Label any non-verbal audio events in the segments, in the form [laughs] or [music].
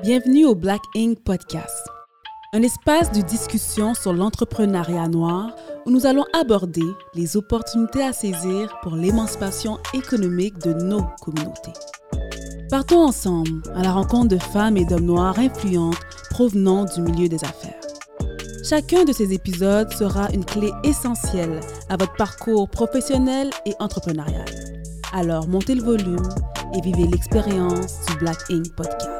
Bienvenue au Black Ink Podcast, un espace de discussion sur l'entrepreneuriat noir où nous allons aborder les opportunités à saisir pour l'émancipation économique de nos communautés. Partons ensemble à la rencontre de femmes et d'hommes noirs influentes provenant du milieu des affaires. Chacun de ces épisodes sera une clé essentielle à votre parcours professionnel et entrepreneurial. Alors montez le volume et vivez l'expérience du Black Ink Podcast.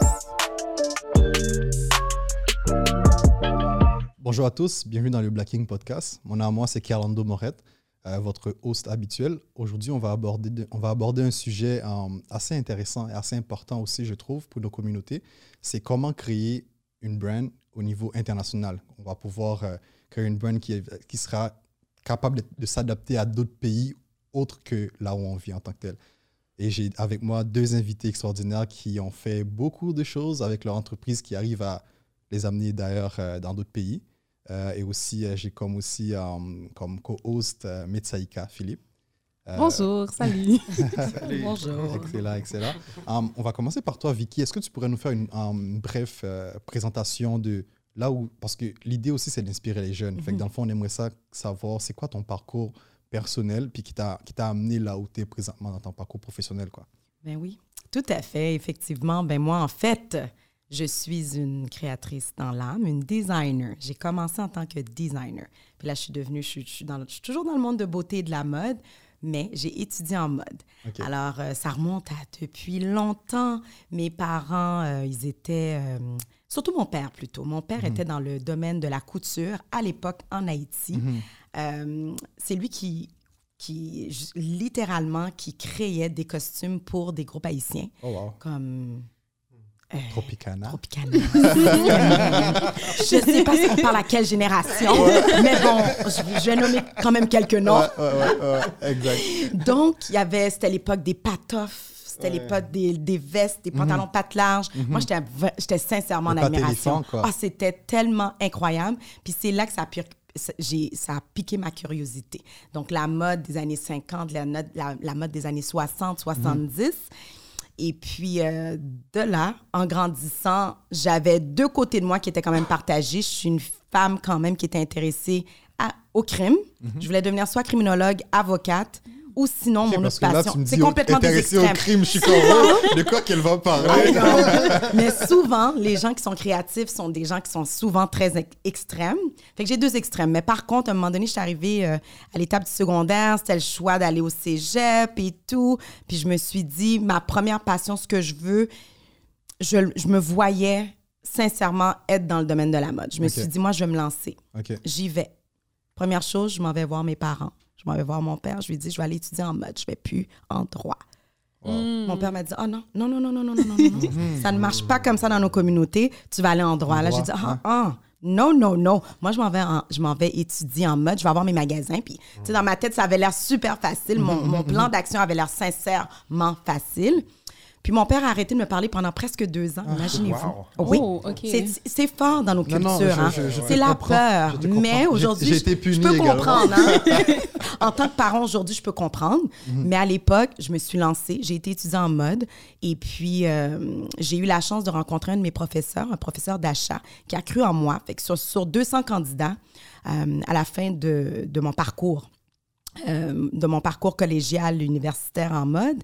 Bonjour à tous, bienvenue dans le Black Ink Podcast. Mon nom moi, c'est Carlando Morette, euh, votre host habituel. Aujourd'hui, on, va aborder, un sujet euh, assez intéressant et assez important aussi, je trouve, pour nos communautés. C'est comment créer une brand au niveau international. On va pouvoir euh, créer une brand qui, sera capable de, s'adapter à d'autres pays autres que là où on vit en tant que tel. Et j'ai avec moi deux invités extraordinaires qui ont fait beaucoup de choses avec leur entreprise, qui arrivent à les amener d'ailleurs dans d'autres pays. Euh, et aussi, euh, j'ai comme aussi comme co-host Metsaïka Philippe. Bonjour, [laughs] salut. Bonjour. Excellent, excellent. on va commencer par toi, Vicky. Est-ce que tu pourrais nous faire une, une brève présentation de là où. Parce que l'idée aussi, c'est d'inspirer les jeunes. Fait que dans le fond, on aimerait ça, savoir c'est quoi ton parcours personnel puis qui t'a amené là où tu es présentement dans ton parcours professionnel. Quoi. Ben oui, tout à fait, effectivement. Ben moi, en fait, je suis une créatrice dans l'âme, une designer. J'ai commencé en tant que designer. Puis là, je suis devenue, je suis, je suis, dans, je suis toujours dans le monde de beauté et de la mode, mais j'ai étudié en mode. Alors, euh, ça remonte à depuis longtemps. Mes parents, euh, ils étaient, euh, surtout mon père plutôt. Mon père Mhm. était dans le domaine de la couture à l'époque en Haïti. Mhm. C'est lui qui, qui, littéralement, qui créait des costumes pour des groupes haïtiens, Oh, wow. comme euh, Tropicana. Tropicana. [laughs] je sais pas si on parle à quelle génération, mais bon, je, je vais nommer quand même quelques noms. Ouais, ouais, ouais, ouais, exact. Donc, il y avait, c'était l'époque des patoffs, c'était l'époque des, des vestes, des pantalons pattes larges. Moi, j'étais v- j'étais sincèrement en admiration. Ah, c'était tellement incroyable. Puis c'est là que ça a, pu- ça- j'ai- ça a piqué ma curiosité. Donc, la mode des années 50, la, no- la- la mode des années 60, 70. Et puis, euh, de là, en grandissant, j'avais deux côtés de moi qui étaient quand même partagés. Je suis une femme quand même qui était intéressée à- au crime. Je voulais devenir soit criminologue, avocate, ou sinon, mon autre passion. C'est complètement des intéressé au extrêmes. crime, je suis comme, oh, de quoi qu'elle va parler? [laughs] Mais souvent, les gens qui sont créatifs sont des gens qui sont souvent très ex- extrêmes. Fait que j'ai deux extrêmes. Mais par contre, à un moment donné, je suis arrivée euh, à l'étape du secondaire. C'était le choix d'aller au cégep et tout. Puis je me suis dit, ma première passion, ce que je veux, je, je me voyais sincèrement être dans le domaine de la mode. Je me suis dit, moi, je vais me lancer. J'y vais. Première chose, je m'en vais voir mes parents. Je m'en vais voir mon père. Je lui dis, je vais aller étudier en mode. Je vais plus en droit. Mon père m'a dit, oh non, non, non, non, non, non, non, non, non, non. [laughs] ça ne marche pas comme ça dans nos communautés. Tu vas aller en droit. Là, j'ai dit, ah, ah, non, non, non. Moi, je m'en vais, en- je m'en vais étudier en mode. Je vais avoir mes magasins. Puis, tu sais, dans ma tête, ça avait l'air super facile. Mon, [laughs] mon plan d'action avait l'air sincèrement facile. Puis, mon père a arrêté de me parler pendant presque deux ans. Imaginez-vous. wow. Oui. Oh. C'est- fort dans nos cultures. hein. C'est la peur. Mais aujourd'hui, je- peux également. comprendre. hein. [laughs] en tant que parent, aujourd'hui, je peux comprendre. Mhm. Mais à l'époque, je me suis lancée. J'ai été étudiante en mode. Et puis, euh, j'ai eu la chance de rencontrer un de mes professeurs, un professeur d'achat, qui a cru en moi. Fait que sur, sur 200 candidats, euh, à la fin de, de mon parcours, euh, de mon parcours collégial universitaire en mode,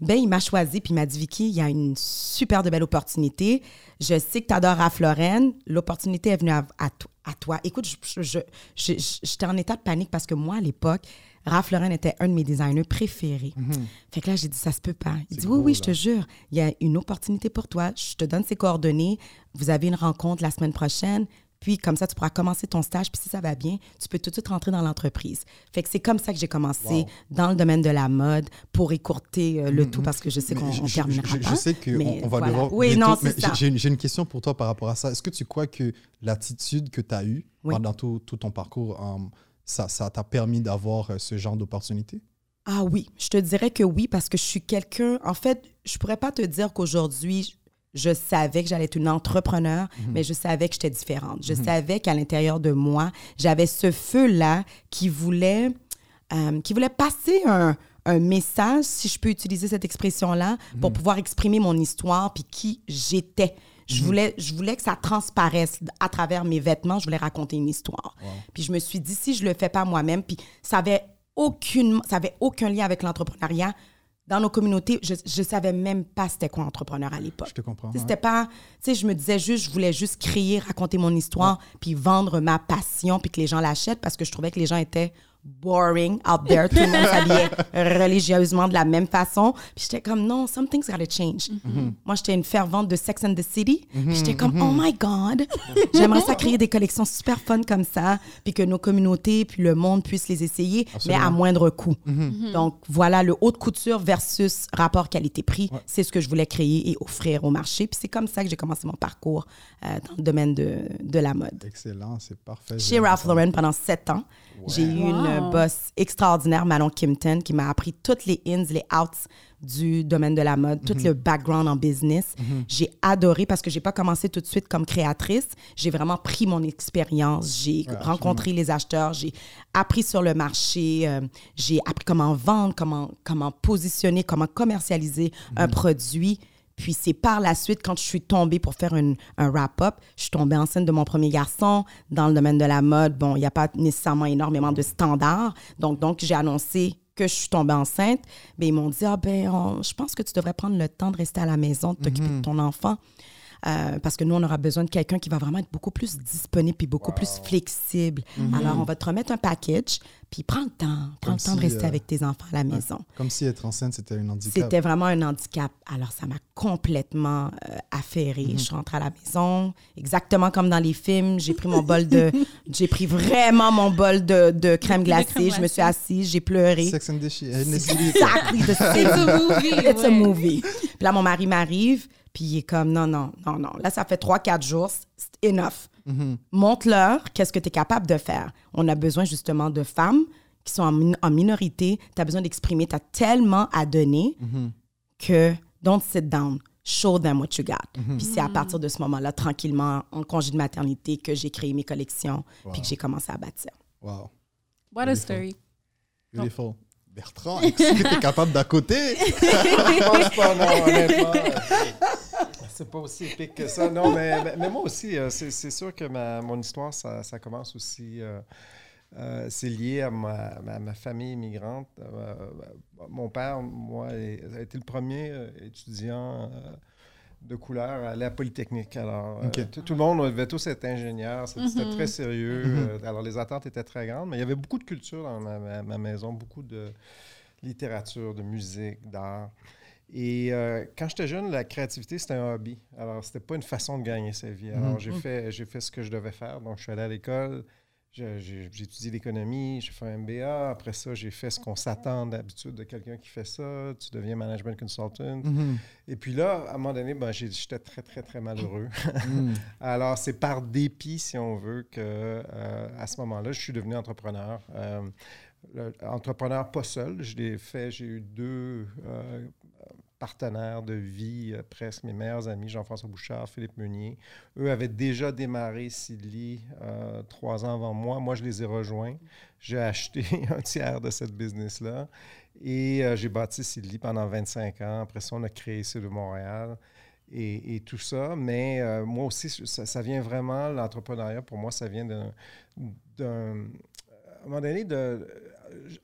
ben, il m'a choisi puis il m'a dit Vicky, il y a une super de belle opportunité. Je sais que tu adores Lauren. L'opportunité est venue à, à to- à toi. Écoute, je- je- je- je- j'étais en état de panique parce que moi, à l'époque, Ralph Lauren était un de mes designers préférés. Fait que là, j'ai dit, ça se peut pas. Il dit, oui, oui, je te jure, il y a une opportunité pour toi. Je te donne ses coordonnées. Vous avez une rencontre la semaine prochaine. Puis, comme ça, tu pourras commencer ton stage. Puis, si ça va bien, tu peux tout de suite rentrer dans l'entreprise. Fait que c'est comme ça que j'ai commencé Wow. dans le domaine de la mode pour écourter euh, le tout parce que je sais qu'on je- terminera je, je pas. sais qu'on on va voilà. devoir. Oui, bientôt- non, c'est ça. j'ai- une, question pour toi par rapport à ça. Est-ce que tu crois que l'attitude que tu as eue Oui. pendant tout, tout ton parcours, euh, ça ça t'a permis d'avoir euh, ce genre d'opportunité? Ah oui, je te dirais que oui parce que je suis quelqu'un. En fait, je pourrais pas te dire qu'aujourd'hui je savais que j'allais être une entrepreneur, mais je savais que j'étais différente. Je savais qu'à l'intérieur de moi, j'avais ce feu-là qui voulait, euh, qui voulait passer un, un message, si je peux utiliser cette expression-là, pour pouvoir exprimer mon histoire puis qui j'étais. Je, voulais, je voulais que ça transparaisse à travers mes vêtements. Je voulais raconter une histoire. Puis je me suis dit, si je le fais pas moi-même, puis ça avait aucune, ça avait aucun lien avec l'entrepreneuriat. Dans nos communautés, je ne savais même pas c'était quoi entrepreneur à l'époque. Je te comprends. C'était pas, tu sais, je me disais juste, je voulais juste créer, raconter mon histoire, puis vendre ma passion, puis que les gens l'achètent parce que je trouvais que les gens étaient boring out there. Tout le monde s'habillait religieusement de la même façon. Puis j'étais comme, non, something's gotta change. Mm-hmm. Moi, j'étais une fervente de Sex and the City. Puis j'étais comme, Mm-hmm. oh my God, j'aimerais ça créer des collections super fun comme ça, puis que nos communautés, puis le monde puissent les essayer, mais à moindre coût. Mm-hmm. Donc, voilà, le haute couture versus rapport qualité-prix, c'est ce que je voulais créer et offrir au marché. Puis c'est comme ça que j'ai commencé mon parcours euh, dans le domaine de, de la mode. Excellent, c'est parfait. Chez Ralph Lauren pendant sept ans. J'ai eu Wow. une boss extraordinaire, Manon Kimpton, qui m'a appris toutes les ins, les outs du domaine de la mode, tout le background en business. J'ai adoré parce que j'ai pas commencé tout de suite comme créatrice. J'ai vraiment pris mon expérience. J'ai rencontré les acheteurs. J'ai appris sur le marché. euh, j'ai appris comment vendre, comment, comment positionner, comment commercialiser un produit. Puis c'est par la suite, quand je suis tombée pour faire une- un wrap-up, je suis tombée enceinte de mon premier garçon. Dans le domaine de la mode, bon, il n'y a pas nécessairement énormément de standards. Donc, donc j'ai annoncé que je suis tombée enceinte. Mais ils m'ont dit, ah ben, on- je pense que tu devrais prendre le temps de rester à la maison, de t'occuper de ton enfant. Euh, parce que nous, on aura besoin de quelqu'un qui va vraiment être beaucoup plus disponible puis beaucoup plus flexible. Alors, on va te remettre un package, puis prends le temps. Prends Comme le temps de si, rester euh, avec tes enfants à la maison. Comme si être enceinte, c'était un handicap. C'était vraiment un handicap. Alors, ça m'a complètement euh, affairée. Mhm. Je suis rentrée à la maison, exactement comme dans les films. J'ai pris mon bol de... [laughs] j'ai pris vraiment mon bol de, de crème glacée. crème Je me suis assise, j'ai pleuré. Sex and the same. It's a movie. It's a ouais. movie. Puis là, mon mari m'arrive, puis il est comme, non, non, non, non. Là, ça fait trois, quatre jours, c'est enough. Montre-leur qu'est-ce que tu es capable de faire. On a besoin justement de femmes qui sont en, min- en minorité. Tu as besoin d'exprimer, tu as tellement à donner que don't sit down. Show them what you got. Puis c'est à partir de ce moment-là, tranquillement, en congé de maternité, que j'ai créé mes collections, puis que j'ai commencé à bâtir. Wow. What a story. Beautiful. Bertrand, est-ce que tu es capable d'à côté? [laughs] Je pense pas, non, honnêtement. [laughs] C'est pas aussi épique que ça. Non, mais, mais- mais moi aussi, euh, c'est sûr que ma, mon histoire, ça, ça commence aussi. euh, euh, c'est lié à ma, ma- ma famille immigrante. Euh, mon père, moi, a été le premier étudiant euh, de couleur à aller à Polytechnique. Alors, euh, tout, tout le monde devait tous être ingénieurs. C'était c'était très sérieux. Euh, alors, les attentes étaient très grandes, mais il y avait beaucoup de culture dans ma, ma- ma maison, beaucoup de littérature, de musique, d'art. Et euh, quand j'étais jeune, la créativité, c'était un hobby. Alors, c'était pas une façon de gagner sa vie. Alors, j'ai fait, j'ai fait ce que je devais faire. Donc, je suis allé à l'école, j'ai étudié l'économie, j'ai fait un MBA. Après ça, j'ai fait ce qu'on s'attend d'habitude de quelqu'un qui fait ça. Tu deviens management consultant. Et puis là, à un moment donné, ben, j'étais très, très, très malheureux. [laughs] Alors, c'est par dépit, si on veut, que euh, à ce moment-là, je suis devenu entrepreneur. Euh, entrepreneur pas seul. Je l'ai fait, j'ai eu deux euh, partenaires de vie, euh, presque mes meilleurs amis, Jean-François Bouchard, Philippe Meunier. Eux avaient déjà démarré Sidley euh, trois ans avant moi. Moi, je les ai rejoints. J'ai acheté [laughs] un tiers de cette business-là. Et euh, j'ai bâti Sidley pendant 25 ans. Après ça, on a créé Sud de Montréal et, tout ça. Mais moi aussi, ça, ça vient vraiment, l'entrepreneuriat, pour moi, ça vient d'un- à un moment donné, de,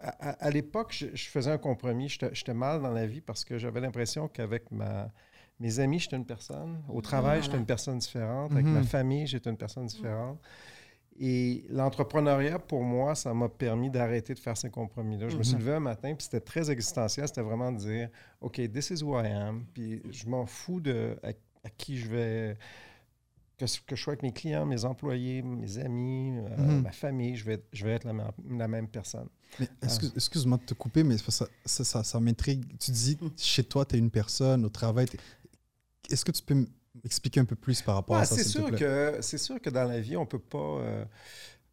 à, l'époque, je, je faisais un compromis. J'étais mal dans la vie parce que j'avais l'impression qu'avec ma, mes amis, j'étais une personne. Au travail, j'étais une personne différente. Avec ma famille, j'étais une personne différente. Et l'entrepreneuriat, pour moi, ça m'a permis d'arrêter de faire ces compromis-là. Je me suis levé un matin, puis c'était très existentiel. C'était vraiment de dire, OK, this is who I am. Puis je m'en fous de à, à qui je vais... Que, ce- que je sois avec mes clients, mes employés, mes amis, euh, Mhm. ma famille, je vais, être- je vais être la, même- la même personne. Mais excuse- excuse-moi de te couper, mais ça, ça, ça, ça m'intrigue. Tu dis, [laughs] chez toi, tu es une personne, au travail. Est-ce que tu peux m'expliquer un peu plus par rapport Ouais, à ça, c'est te sûr plaît? que c'est sûr que dans la vie, on peut pas. euh,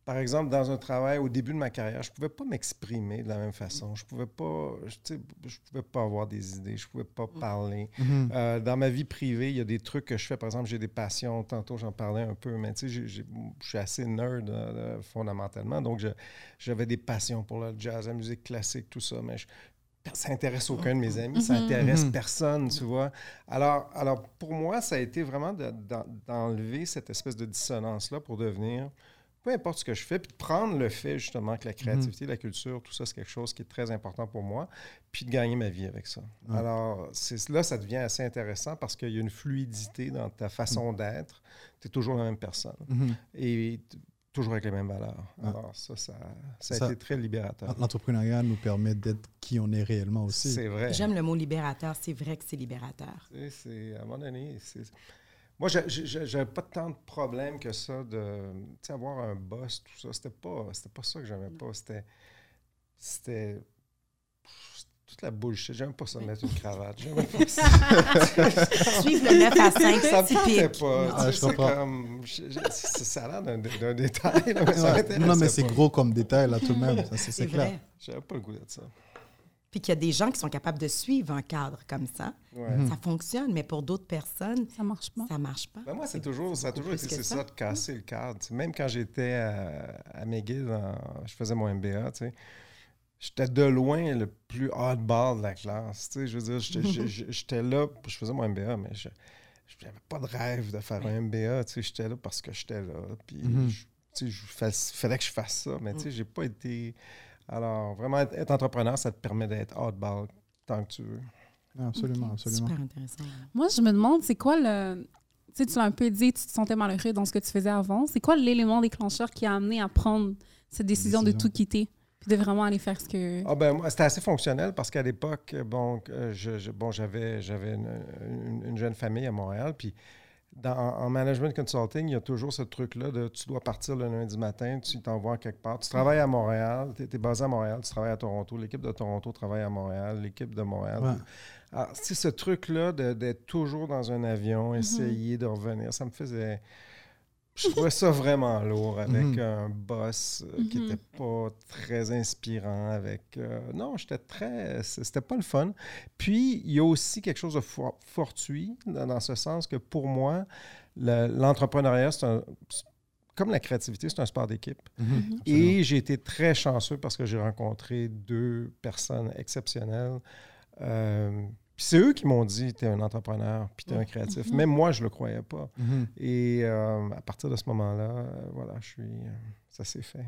par exemple, dans un travail, au début de ma carrière, je pouvais pas m'exprimer de la même façon. Je pouvais pas, je, je pouvais pas avoir des idées, je pouvais pas parler. Mhm. Euh, dans ma vie privée, il y a des trucs que je fais. Par exemple, j'ai des passions. Tantôt, j'en parlais un peu, mais tu sais, je suis assez nerd euh, fondamentalement. Donc, j'avais des passions pour le jazz, la musique classique, tout ça. Mais je- ça intéresse aucun de mes amis, ça intéresse Mhm. personne, tu vois. Alors, alors, pour moi, ça a été vraiment de- d'en- d'enlever cette espèce de dissonance-là pour devenir, peu importe ce que je fais, puis de prendre le fait justement que la créativité, la culture, tout ça, c'est quelque chose qui est très important pour moi, puis de gagner ma vie avec ça. Alors, c'est- là, ça devient assez intéressant parce qu'il y a une fluidité dans ta façon d'être. Tu es toujours la même personne Mhm. et toujours avec les mêmes valeurs. Ah. Alors, ça, ça, ça a Ça- été très libérateur. L'entrepreneuriat nous permet d'être qui on est réellement aussi. C'est vrai. J'aime le mot libérateur. C'est vrai que c'est libérateur. C'est- à un moment donné, c'est- moi, j'avais pas tant de problèmes que ça de tu sais, avoir un boss, tout ça. C'était pas, c'était pas ça que j'aimais pas. C'était, c'était toute la bullshit. J'aime pas ça de mettre une cravate. J'aimais pas [laughs] ça. Suivre le 9 à 5, ça me typique. pas. Non. Ah, je c'est comprends. comme- je- je- c'est- ça a l'air d'un, détail, là, mais ça Ouais. Non, mais c'est gros comme détail, là, tout de même. Ça, C'est clair. J'avais pas le goût de ça. Puis qu'il y a des gens qui sont capables de suivre un cadre comme ça. Ouais. Mhm. Ça fonctionne, mais pour d'autres personnes, Ça marche pas. ça marche pas. Ben moi, c'est toujours, ça a toujours été que c'est ça. ça. de casser le cadre. Même quand j'étais à, à McGill, en- je faisais mon MBA, tu sais, j'étais de loin le plus hardball de la classe. Tu sais, je veux dire, j'étais- là, je faisais mon MBA, mais je n'avais pas de rêve de faire un MBA. Tu sais, j'étais là parce que j'étais là. Puis, Mhm. je- tu sais, je fais- fallait que je fasse ça, mais tu sais, j'ai pas été... Alors, vraiment, être, être entrepreneur, ça te permet d'être hardball tant que tu veux. Ah, Absolument, absolument. Super intéressant. Moi, je me demande, c'est quoi le. Tu sais, tu l'as un peu dit, tu te sentais malheureux dans ce que tu faisais avant. C'est quoi l'élément déclencheur qui a amené à prendre cette décision, de tout quitter puis de vraiment aller faire ce que. Ah ben, moi, c'était assez fonctionnel parce qu'à l'époque, bon, euh, je, je- bon, j'avais, j'avais une, une- une jeune famille à Montréal. Puis dans, en management consulting, il y a toujours ce truc-là de tu dois partir le lundi matin, tu t'envoies quelque part. Tu travailles à Montréal, tu es, basé à Montréal, tu travailles à Toronto. L'équipe de Toronto travaille à Montréal, l'équipe de Montréal. Ouais. Alors, c'est ce truc-là d'être toujours dans un avion, essayer de revenir, ça me faisait. Je trouvais ça vraiment lourd avec Mhm. un boss euh, qui Mhm. n'était pas très inspirant. Avec euh, non, j'étais très, c'était pas le fun. Puis il y a aussi quelque chose de for- fortuit dans, dans ce sens que pour moi, le- l'entrepreneuriat c'est un c'est- comme la créativité, c'est un sport d'équipe. Mhm. Et j'ai été très chanceux parce que j'ai rencontré deux personnes exceptionnelles. Euh, puis c'est eux qui m'ont dit tu es un entrepreneur, puis tu es un créatif. Mhm. Même moi, je le croyais pas. Mhm. Et euh, à partir de ce moment-là, euh, voilà, je suis, euh, ça s'est fait.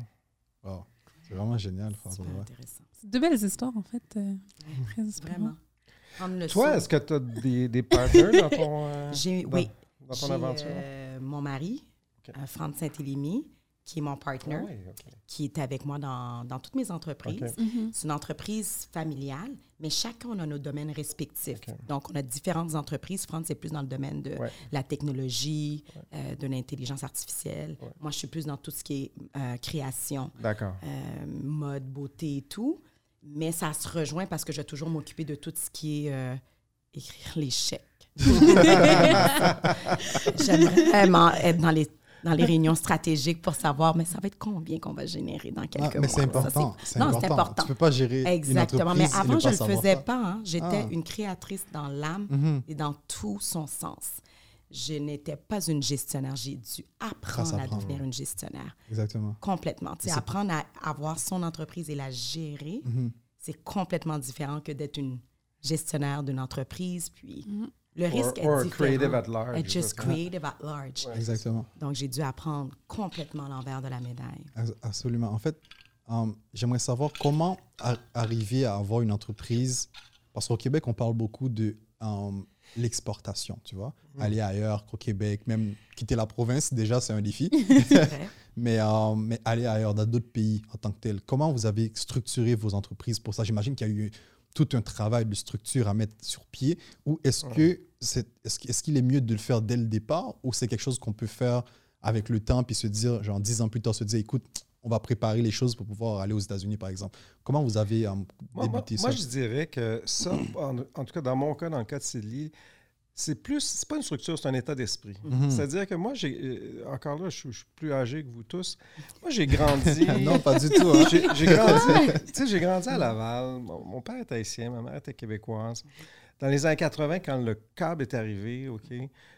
Wow. C'est vraiment génial, intéressant. C'est deux belles histoires, en fait. euh, très. Vraiment. Le Toi, est-ce que tu as des, des partners dans ton, euh, [laughs] J'ai, dans, oui, dans ton aventure? euh, mon mari, Ok. euh, Franck Saint-Élémy, qui est mon partner, Ah oui, qui est avec moi dans, dans toutes mes entreprises. Mhm. C'est une entreprise familiale, mais chacun on a nos domaines respectifs. Donc, on a différentes entreprises. France, c'est plus dans le domaine de Ouais. la technologie, euh, de l'intelligence artificielle. Ouais. Moi, je suis plus dans tout ce qui est euh, création, D'accord. euh, mode, beauté et tout. Mais ça se rejoint parce que je vais toujours m'occuper de tout ce qui est euh, écrire les chèques. [laughs] [laughs] J'aimerais vraiment être dans les, dans les réunions stratégiques pour savoir, mais ça va être combien qu'on va générer dans Ah, quelques mais mois? c'est Ça, important. c'est- C'est non, c'est important. important. Tu peux pas gérer Exactement. une Mais avant, ne je ne le faisais ça. pas. hein. J'étais Ah. une créatrice dans l'âme Mhm. et dans tout son sens. Je n'étais pas une gestionnaire. J'ai dû apprendre à devenir ouais. une gestionnaire. Exactement. Complètement. Tu sais, apprendre à avoir son entreprise et la gérer, Mhm. c'est complètement différent que d'être une gestionnaire d'une entreprise. Puis Mhm. Le risque or, or est différent. creative at large. Être just creative at large. Ouais. Exactement. Donc, j'ai dû apprendre complètement l'envers de la médaille. Absolument. En fait, euh, j'aimerais savoir comment arriver à avoir une entreprise. Parce qu'au Québec, on parle beaucoup de euh, l'exportation, tu vois. Aller ailleurs qu'au Québec, même quitter la province, déjà, c'est un défi. [laughs] C'est vrai. [laughs] mais, euh, mais aller ailleurs, dans d'autres pays en tant que tel. Comment vous avez structuré vos entreprises pour ça? J'imagine qu'il y a eu tout un travail de structure à mettre sur pied. Ou est-ce que c'est, est-ce, est-ce qu'il est mieux de le faire dès le départ ou c'est quelque chose qu'on peut faire avec le temps puis se dire, genre dix ans plus tard, se dire, écoute, on va préparer les choses pour pouvoir aller aux États-Unis, par exemple. Comment vous avez euh, Moi, moi, débuté moi, ça? je dirais que ça, en, en tout cas dans mon cas, dans le cas de Célie, c'est plus, c'est pas une structure, c'est un état d'esprit. Mhm. C'est-à-dire que moi, j'ai, euh, encore là, je, suis- je suis plus âgé que vous tous. Moi, j'ai grandi. [laughs] Non, pas du tout. hein. J'ai grandi, tu sais, j'ai grandi à Laval. Mon, mon père était haïtien, ma mère était québécoise. Dans les années 80, quand le câble est arrivé, OK,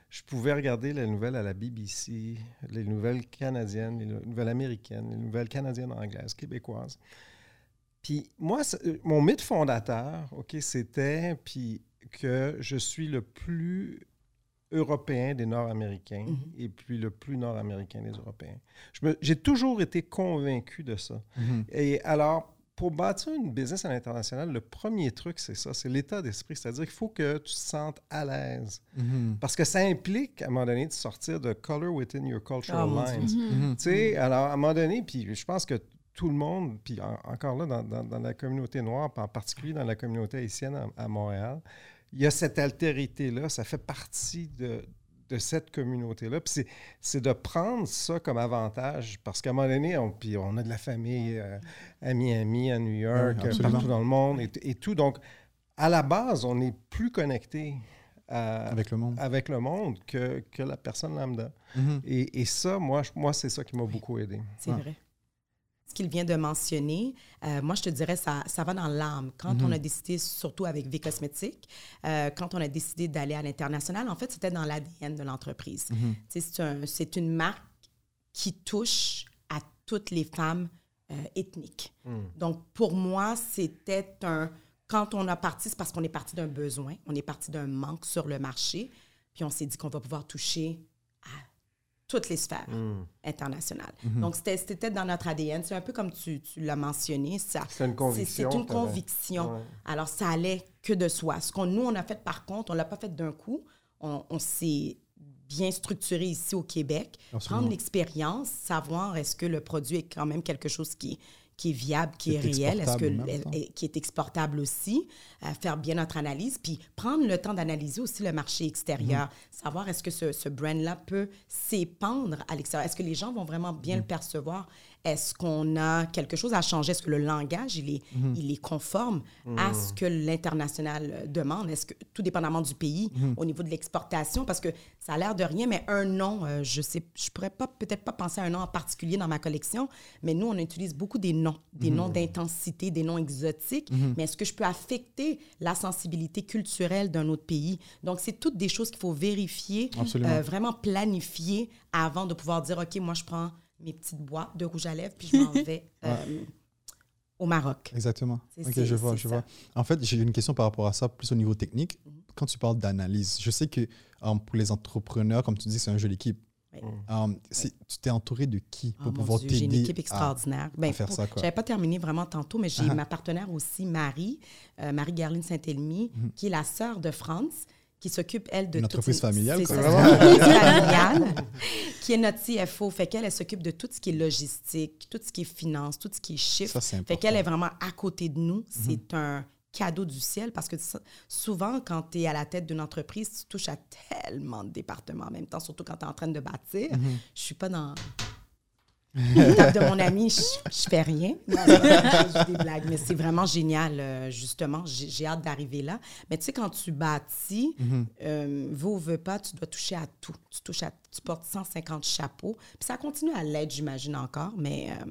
je pouvais regarder les nouvelles à la BBC, les nouvelles canadiennes, les nouvelles américaines, les nouvelles canadiennes anglaises, québécoises. Puis moi, c'est- mon mythe fondateur, OK, c'était puis que je suis le plus européen des Nord-Américains Mhm. et puis le plus nord-américain des Européens. J'ai toujours été convaincu de ça. Mhm. Et alors, pour bâtir une business à l'international, le premier truc, c'est ça, c'est l'état d'esprit. C'est-à-dire qu'il faut que tu te sentes à l'aise. Mhm. Parce que ça implique, à un moment donné, de sortir de color within your cultural Oh, mon lines. Tu sais, alors, à un moment donné, puis je pense que tout le monde, puis en- encore là, dans, dans- dans la communauté noire, en particulier dans la communauté haïtienne à, à Montréal, il y a cette altérité-là, ça fait partie de, de cette communauté-là. Puis c'est- c'est de prendre ça comme avantage, parce qu'à un moment donné, on, puis on a de la famille euh, à Miami, à New York, Oui, euh, partout dans le monde et, et tout. Donc, à la base, on est plus connecté à- Avec le monde. avec le monde que, que la personne lambda. Mhm. Et, et ça, moi, je- moi c'est ça qui m'a beaucoup aidé. C'est Ouais. vrai. Qu'il vient de mentionner, euh, moi, je te dirais, ça, ça va dans l'âme. Quand on a décidé, surtout avec V Cosmétiques, euh, quand on a décidé d'aller à l'international, en fait, c'était dans l'ADN de l'entreprise. Mhm. Tu sais, C'est un- c'est une marque qui touche à toutes les femmes euh, ethniques. Donc, pour moi, c'était un... Quand on a parti, c'est parce qu'on est parti d'un besoin, on est parti d'un manque sur le marché, puis on s'est dit qu'on va pouvoir toucher toutes les sphères internationales. Donc, c'était- c'était dans notre ADN. C'est un peu comme tu, tu l'as mentionné. ça- C'est une conviction C'est une conviction. Ouais. Alors, ça allait que de soi. Ce qu'on nous, on a fait, par contre, on ne l'a pas fait d'un coup. On, on s'est bien structuré ici au Québec. Absolument. Prendre l'expérience, savoir est-ce que le produit est quand même quelque chose qui, qui est viable, qui est, est réel, est-ce que est- qui est exportable aussi, euh, faire bien notre analyse, puis prendre le temps d'analyser aussi le marché extérieur, Mm-hmm. savoir est-ce que ce, ce brand-là peut s'épandre à l'extérieur, est-ce que les gens vont vraiment bien Mm. le percevoir, est-ce qu'on a quelque chose à changer, est-ce que le langage, il est, Mm-hmm. il est conforme à ce que l'international euh, demande, est-ce que, tout dépendamment du pays, Mm-hmm. au niveau de l'exportation, parce que ça a l'air de rien, mais un nom, euh, je sais, je pourrais pas, peut-être pas penser à un nom en particulier dans ma collection, mais nous, on utilise beaucoup des noms, des noms d'intensité, des noms exotiques, mais est-ce que je peux affecter la sensibilité culturelle d'un autre pays? Donc, c'est toutes des choses qu'il faut vérifier, euh, vraiment planifier avant de pouvoir dire, OK, moi, je prends mes petites boîtes de rouge à lèvres, puis je m'en [laughs] vais euh, au Maroc. Exactement. C'est- Ok, je vois, je ça. vois. En fait, j'ai une question par rapport à ça, plus au niveau technique. Quand tu parles d'analyse, je sais que euh, pour les entrepreneurs, comme tu dis, c'est un jeu d'équipe. Oui. Euh, tu t'es entouré de qui Oh pour mon pouvoir Dieu, J'ai une t'aider équipe à- extraordinaire. Ben, à faire pour- ça, quoi. J'avais pas terminé vraiment tantôt, mais j'ai Ah. ma partenaire aussi, Marie, euh, Marie-Garline Saint-Elmy, qui est la sœur de Franz, qui s'occupe, elle, de Une entreprise familiale, quoi. [laughs] familiale, qui est notre CFO. Fait qu'elle, elle s'occupe de tout ce qui est logistique, tout ce qui est finance, tout ce qui est chiffre. Ça, c'est Fait qu'elle est vraiment à côté de nous. C'est un cadeau du ciel parce que souvent, quand tu es à la tête d'une entreprise, tu touches à tellement de départements en même temps, surtout quand tu es en train de bâtir. Je suis pas dans de mon [laughs] ami, je, je fais rien. Non, non, je [laughs] fais des blagues, mais c'est vraiment génial, euh, justement. J'ai j'ai hâte d'arriver là. Mais tu sais, quand tu bâtis, euh, veux ou veux pas, tu dois toucher à tout. Tu touches à, tu portes 150 chapeaux. Puis ça continue à l'être, j'imagine encore, mais euh,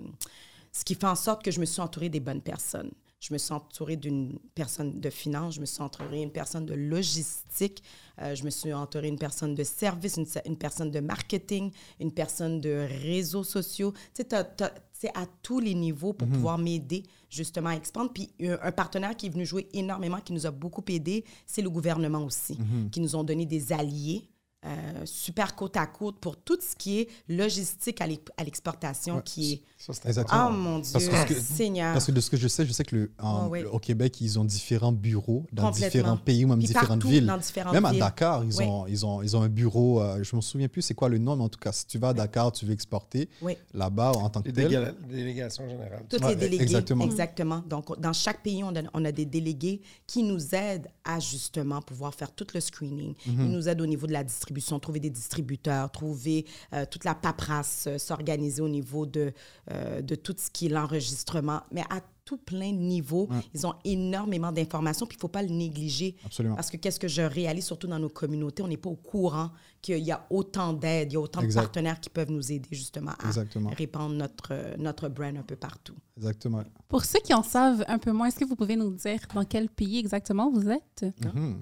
ce qui fait en sorte que je me suis entourée des bonnes personnes. Je me suis entourée d'une personne de finance, je me suis entourée d'une personne de logistique, euh, je me suis entourée d'une personne de service, une, une personne de marketing, une personne de réseaux sociaux. Tu sais, sais, à tous les niveaux pour pouvoir m'aider justement à expandre. Puis un, un partenaire qui est venu jouer énormément, qui nous a beaucoup aidé, c'est le gouvernement aussi, qui nous ont donné des alliés. Euh, super côte à côte pour tout ce qui est logistique à l'ex- à l'exportation qui est Ça, c'est Exactement. Oh mon Dieu, Parce que Seigneur. Parce que de ce que je sais, je sais que le, en- Oh, oui. au Québec, ils ont différents bureaux dans différents pays ou même Puis différentes villes. dans différentes Même à villes. Dakar, ils, Oui. ont, ils, ont, ils ont un bureau, euh, je ne me souviens plus c'est quoi le nom, mais en tout cas, si tu vas à Dakar, tu veux exporter, Oui. là-bas, en tant que tel, déléga- délégations générales. Toutes Ouais, les délégués. exactement. Exactement. Donc, dans chaque pays, on a, on a des délégués qui nous aident à justement pouvoir faire tout le screening. Mhm. Ils nous aident au niveau de la distribution, trouver des distributeurs, trouver euh, toute la paperasse, euh, s'organiser au niveau de, euh, de tout ce qui est l'enregistrement. Mais à tout plein de niveaux, ils ont énormément d'informations, puis il ne faut pas le négliger. Absolument. Parce que qu'est-ce que je réalise, surtout dans nos communautés, on n'est pas au courant qu'il y a autant d'aide, il y a autant Exact. de partenaires qui peuvent nous aider justement à Exactement. répandre notre, notre brand un peu partout. Exactement. Pour ceux qui en savent un peu moins, est-ce que vous pouvez nous dire dans quel pays exactement vous êtes? Mhm.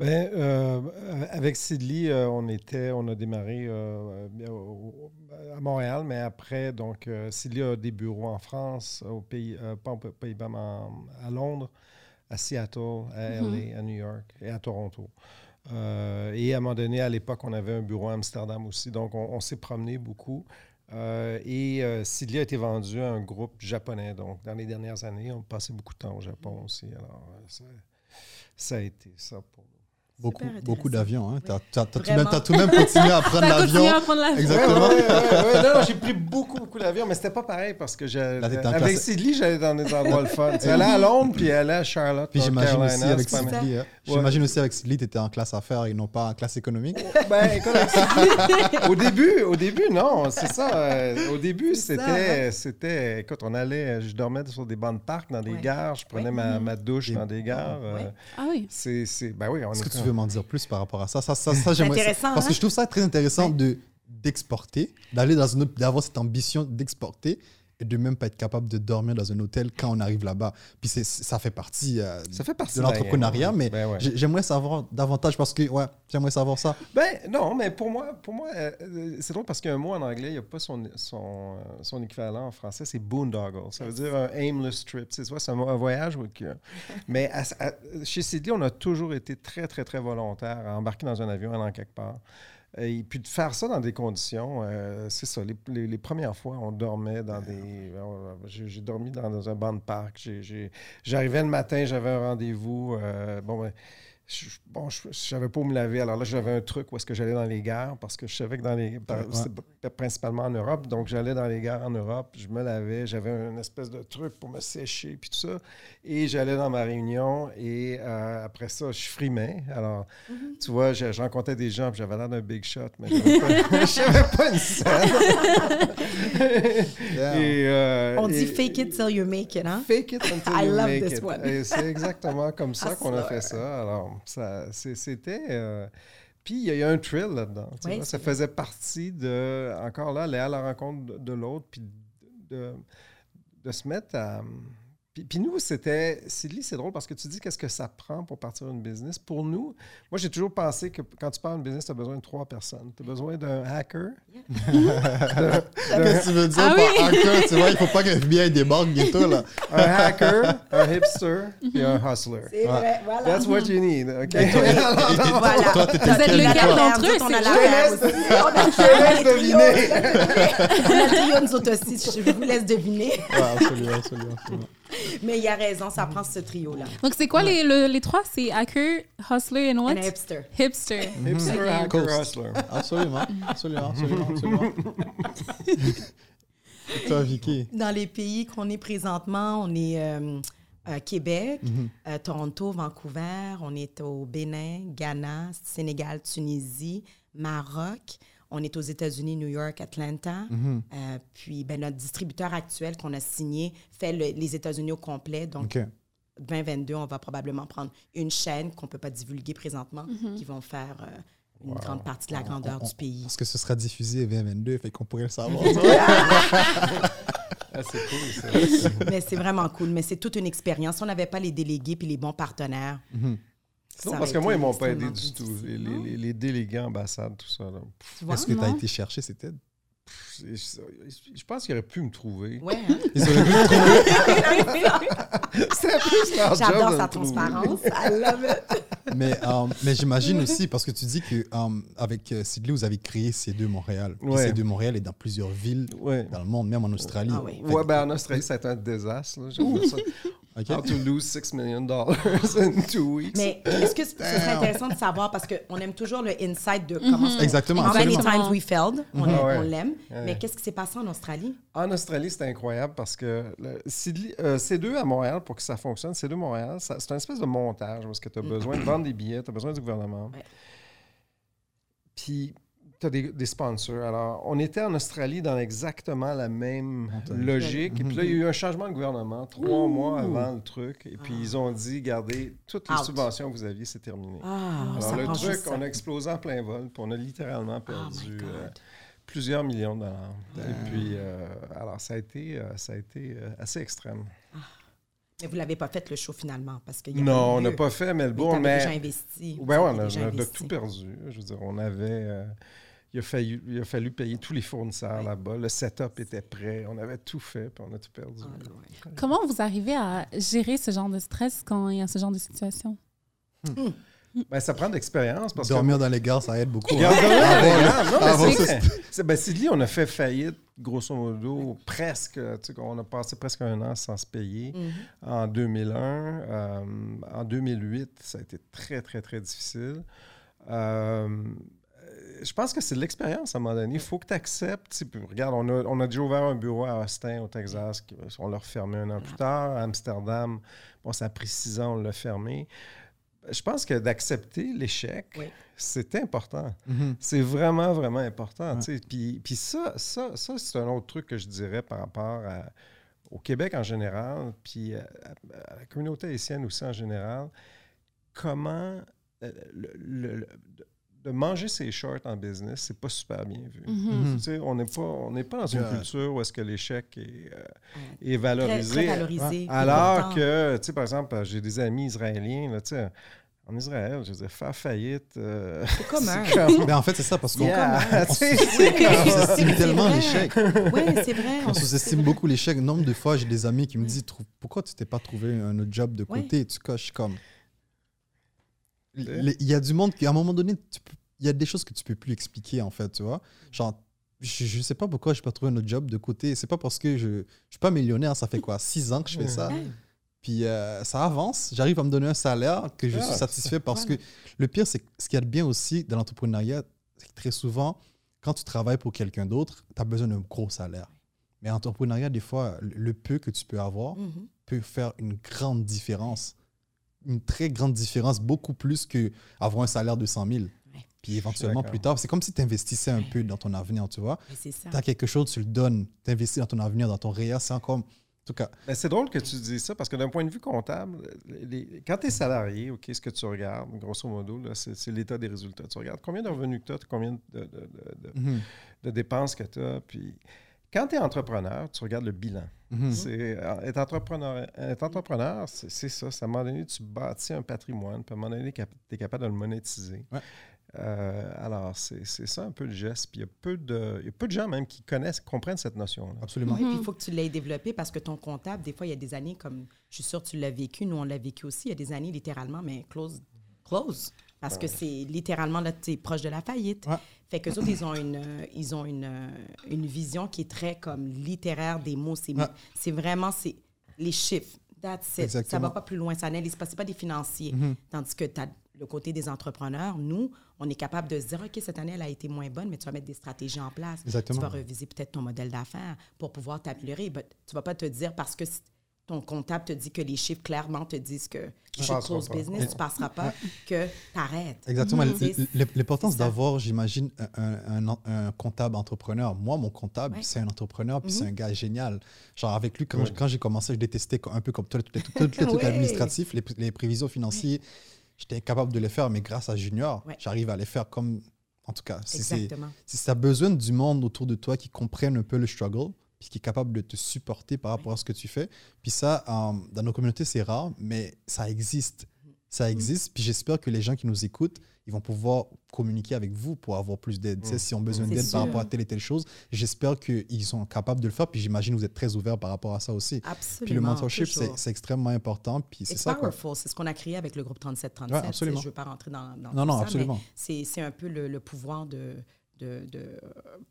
Ben, euh, avec Sidley, euh, on était, on a démarré euh, à Montréal, mais après, donc, Sidley a des bureaux en France, au pays, pas aux Pays-Bas, mais à Londres, à Seattle, à mm-hmm. LA, à New York et à Toronto. et à un moment donné, à l'époque, on avait un bureau à Amsterdam aussi, donc on, s'est promené beaucoup. et Sidley a été vendu à un groupe japonais. Donc, dans les dernières années, on passait beaucoup de temps au Japon aussi. Alors, ça, ça a été ça pour nous. Beaucoup, beaucoup d'avions. Hein. Tu as, tout même continué à [laughs] prendre l'avion. Exactement. Ouais, ouais, non, j'ai pris beaucoup, beaucoup d'avions, mais c'était pas pareil parce que avec Sidley, j'allais dans des endroits le fun. [laughs] Elle allait à Londres, puis elle allait à Charlotte. Puis j'imagine aussi avec Sidley, hein. j'imagine aussi avec Sidley, tu étais en classe affaires et non pas en classe économique. ben, écoute, [laughs] au début, au début, non, c'est ça. Au début, c'était, hein. c'était, écoute, on allait, je dormais sur des bancs de parc dans des gares, je prenais ma, douche dans des gares. Euh, ah oui. C'est, ben oui, on est m'en dire plus par rapport à ça. Ça, ça, ça [laughs] j'aimerais. Parce que je trouve ça très intéressant de d'exporter, d'aller dans une d'avoir cette ambition d'exporter et de même pas être capable de dormir dans un hôtel quand on arrive là-bas. Puis ça fait partie, euh, ça fait partie de l'entrepreneuriat, mais ben j'aimerais savoir davantage parce que, ouais, j'aimerais savoir ça. Ben non, mais pour moi, pour moi euh, c'est drôle parce qu'un mot en anglais, il n'y a pas son, son, son, équivalent en français, c'est boondoggle. Ça veut dire un aimless trip. C'est un, un voyage. [laughs] mais chez Sidley, on a toujours été très, très, très volontaire à embarquer dans un avion, aller en quelque part. Et puis de faire ça dans des conditions, euh, c'est ça. Les, premières fois, on dormait dans des. J'ai dormi dans, un banc de parc. J'arrivais le matin, j'avais un rendez-vous. Euh, bon, ben, je, bon, je ne savais pas où me laver. Alors là, j'avais un truc où est-ce que j'allais dans les gares parce que je savais que dans les. Principalement en Europe. Donc, j'allais dans les gares en Europe, je me lavais, j'avais une espèce de truc pour me sécher, puis tout ça. Et j'allais dans ma réunion et euh, après ça, je frimais. Alors, mm-hmm. tu vois, je, rencontrais des gens, j'avais l'air d'un big shot, mais je n'avais [laughs] pas, une scène. [laughs] Euh, On dit fake it till you make it, hein? Fake it until [laughs] I you love make this it. One. C'est exactement comme ça qu'on a fait ça. Alors, c'était. Euh, puis il y, a un thrill là-dedans. ça faisait partie de, encore là, aller à la rencontre de, l'autre, puis de, de, se mettre à, puis, nous, c'était. Sidley, c'est drôle parce que tu dis qu'est-ce que ça prend pour partir une business. Pour nous, moi, j'ai toujours pensé que quand tu pars une business, tu as besoin de trois personnes. Tu as besoin d'un hacker. [laughs] Qu'est-ce que tu veux dire ah par hacker? Tu vois, il ne faut pas que FBI débarque bientôt, là. un hacker, un hipster et un hustler. C'est vrai, voilà. That's what you need, OK? voilà. Toi, Vous êtes lequel d'entre eux? On a la [laughs] On a Je laisse deviner. [laughs] On a trio, nous autres aussi. Je vous laisse deviner. absolument, absolument. absolument. [laughs] Mais il y a raison, ça prend ce trio-là. Donc, c'est quoi les, les trois? C'est hacker, hustler et what? Un hipster. Hipster. Hipster, hacker, hustler. Absolument, absolument, [laughs] absolument, absolument. [laughs] toi, Vicky? Dans les pays qu'on est présentement, on est euh, à Québec, mm-hmm. euh, Toronto, Vancouver, on est au Bénin, Ghana, Sénégal, Tunisie, Maroc. On est aux États-Unis, New York, Atlanta. Mhm. Euh, puis ben, notre distributeur actuel qu'on a signé fait les États-Unis au complet. Donc, 2022, on va probablement prendre une chaîne qu'on ne peut pas divulguer présentement, mhm. qui vont faire euh, une grande partie de la grandeur du pays. Parce que ce sera diffusé 2022, fait qu'on pourrait le savoir. [laughs] Ah, c'est cool, Mais c'est vraiment cool. Mais c'est toute une expérience. Si on n'avait pas les délégués puis les bons partenaires, mhm. Non, parce que moi, ils ne m'ont pas aidé du tout. Les, les, les, délégués ambassades, tout ça. Est-ce que tu as été chercher? Cette aide? Je pense qu'ils auraient pu me trouver. Ouais, hein? [laughs] Ils auraient pu me trouver. [laughs] C'était plus leur J'adore sa transparence. I love it. [laughs] Mais, euh, mais j'imagine aussi, parce que tu dis qu'avec euh, avec euh, Sidley, vous avez créé C2 Montréal. Ouais. C2 Montréal est dans plusieurs villes dans le monde, même en Australie. Ah, oui. ouais, ben, en Australie, ça a été un désastre. Là. Okay. How to lose 6 million dollars in two weeks. Mais est-ce que ce serait intéressant de savoir, parce qu'on aime toujours le insight de comment mm -hmm. Exactement. Many times we failed, on, ah l'aime. Mais qu'est-ce qui s'est passé en Australie? En Australie, c'était incroyable parce que le, C2 à Montréal, pour que ça fonctionne, C2 Montréal, c'est un espèce de montage parce que tu as besoin de vendre des billets, tu as besoin du gouvernement. Puis tu as des, sponsors. Alors, on était en Australie dans exactement la même logique. Et puis là, il y a eu un changement de gouvernement trois mois avant le truc. Et puis, ils ont dit, gardez, toutes les subventions que vous aviez, c'est terminé. Ah, alors, le truc, on a explosé en plein vol. Puis on a littéralement oh perdu euh, plusieurs millions de dollars. Et puis, euh, alors, ça a été, euh, ça a été assez extrême. Ah. Mais vous l'avez pas fait le show finalement parce que non, on n'a pas fait Melbourne, mais, mais déjà investi. Ben ouais, on a, on a tout perdu. Je veux dire, on avait. Euh, il, a fallu, il a fallu payer tous les fournisseurs là-bas. Le setup était prêt. On avait tout fait, puis on a tout perdu. Ah, Comment vous arrivez à gérer ce genre de stress quand il y a ce genre de situation? Hmm. Ben, ça prend de l'expérience. Dormir dans les gares, ça aide beaucoup. Hein. Ben, Sidley, on a fait faillite, grosso modo, presque. On a passé presque un an sans se payer mm-hmm. en 2001. Euh, en 2008, ça a été très, très, très difficile. Euh, je pense que c'est de l'expérience à un moment donné. Il faut que tu acceptes. Regarde, on a, on a, déjà ouvert un bureau à Austin, au Texas. On l'a refermé un an plus tard. À Amsterdam, bon, ça a pris six ans, on l'a fermé. Je pense que d'accepter l'échec, c'est important. Mm-hmm. C'est vraiment, vraiment important. Puis, puis ça, ça, ça c'est un autre truc que je dirais par rapport au Québec en général, puis à, la communauté haïtienne aussi en général. Comment euh, le, de manger ses shorts en business, c'est pas super bien vu. Mm-hmm. On n'est pas, on pas dans une culture où est-ce que l'échec est, euh, est, valorisé. valorisé Alors que, tu sais, par exemple, j'ai des amis israéliens, là, en Israël, je veux dire, faire faillite. Euh, c'est commun. [laughs] Mais ben, en fait, c'est ça, parce qu'on sous-estime tellement l'échec. Oui, c'est vrai. On sous-estime beaucoup l'échec. Nombre de fois, j'ai des amis qui me disent Pourquoi tu t'es pas trouvé un autre job de côté? Tu coches comme. Il y a du monde qui, à un moment donné, il y a des choses que tu peux plus expliquer, en fait, tu vois. Genre, je ne sais pas pourquoi je n'ai pas trouvé un autre job de côté. C'est pas parce que je ne suis pas millionnaire, ça fait quoi Six ans que je fais ça. Puis euh, ça avance. J'arrive à me donner un salaire que je suis ah, satisfait parce que le pire, c'est ce qu'il y a de bien aussi dans l'entrepreneuriat, c'est que très souvent, quand tu travailles pour quelqu'un d'autre, tu as besoin d'un gros salaire. Mais en entrepreneuriat, des fois, le peu que tu peux avoir mm-hmm. peut faire une grande différence. Une très grande différence, beaucoup plus qu'avoir un salaire de 100 000. Puis éventuellement, plus tard, c'est comme si tu investissais un peu dans ton avenir, tu vois. Tu as quelque chose, tu le donnes, tu investis dans ton avenir, dans ton réel, c'est encore tout cas. Ben, c'est drôle que tu dises ça parce que d'un point de vue comptable, quand tu es salarié, OK, ce que tu regardes, grosso modo, c'est l'état des résultats. Tu regardes combien de revenus que tu as, combien de, mhm. de, dépenses que tu as. Puis quand tu es entrepreneur, tu regardes le bilan. Mhm. C'est euh, être entrepreneur, être entrepreneur c'est ça. À un moment donné, tu bâtis un patrimoine, puis à un moment donné, tu es capable de le monétiser. Euh, alors, c'est ça un peu le geste. Puis il y, a peu de, peu de gens même qui connaissent, comprennent cette notion-là. Absolument. Oui, puis il faut que tu l'aies développé parce que ton comptable, des fois, il y a des années comme, je suis sûre que tu l'as vécu, nous on l'a vécu aussi, il y a des années littéralement, mais close, close. Parce que c'est littéralement, là, tu es proche de la faillite. Fait que autres, ils ont une, ils ont une, une vision qui est très comme littéraire des mots. C'est vraiment, c'est les chiffres. That's it. Ça va pas plus loin. Ça n'est pas, pas des financiers. Mm-hmm. Tandis que tu as le côté des entrepreneurs, nous, on est capable de se dire, OK, cette année, elle a été moins bonne, mais tu vas mettre des stratégies en place. Exactement. Tu vas reviser peut-être ton modèle d'affaires pour pouvoir t'améliorer. Tu ne vas pas te dire parce que ton comptable te dit que les chiffres clairement te disent que je suis close business, tu ne passeras pas, que tu arrêtes. Exactement. L'importance d'avoir, j'imagine, un, comptable entrepreneur. Moi, mon comptable, c'est un entrepreneur, puis c'est un gars génial. Genre, avec lui, quand, j'ai commencé, je détestais un peu comme tout, [laughs] les trucs administratifs, les, prévisions financières j'étais capable de les faire, mais grâce à Junior, j'arrive à les faire comme. En tout cas, si, si tu as besoin du monde autour de toi qui comprenne un peu le struggle, puis qui est capable de te supporter par rapport à ce que tu fais. Puis ça, dans nos communautés, c'est rare, mais ça existe. Ça mm. existe. Puis j'espère que les gens qui nous écoutent, ils vont pouvoir communiquer avec vous pour avoir plus d'aide. Mm. S'ils ont besoin d'aide par rapport à telle et telle chose, j'espère qu'ils sont capables de le faire. Puis j'imagine que vous êtes très ouverts par rapport à ça aussi. Absolument. Puis le mentorship, c'est extrêmement important. Puis c'est ça. powerful. C'est ce qu'on a créé avec le groupe 3737. Ouais, absolument. Je ne veux pas rentrer dans, dans non, non, absolument. C'est un peu le, pouvoir de, de, de,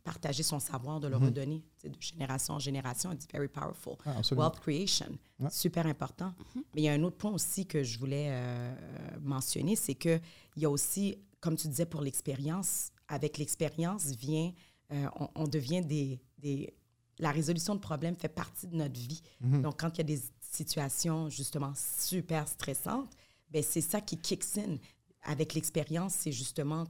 partager son savoir, de le mm-hmm. redonner de génération en génération. It's very powerful. Wealth creation, super important. Mm-hmm. Mais il y a un autre point aussi que je voulais euh, mentionner, c'est qu'il y a aussi comme tu disais, pour l'expérience, avec l'expérience vient, euh, on, devient des, des, La résolution de problèmes fait partie de notre vie. Mhm. Donc, quand il y a des situations justement super stressantes, ben c'est ça qui kicks in. Avec l'expérience, c'est justement,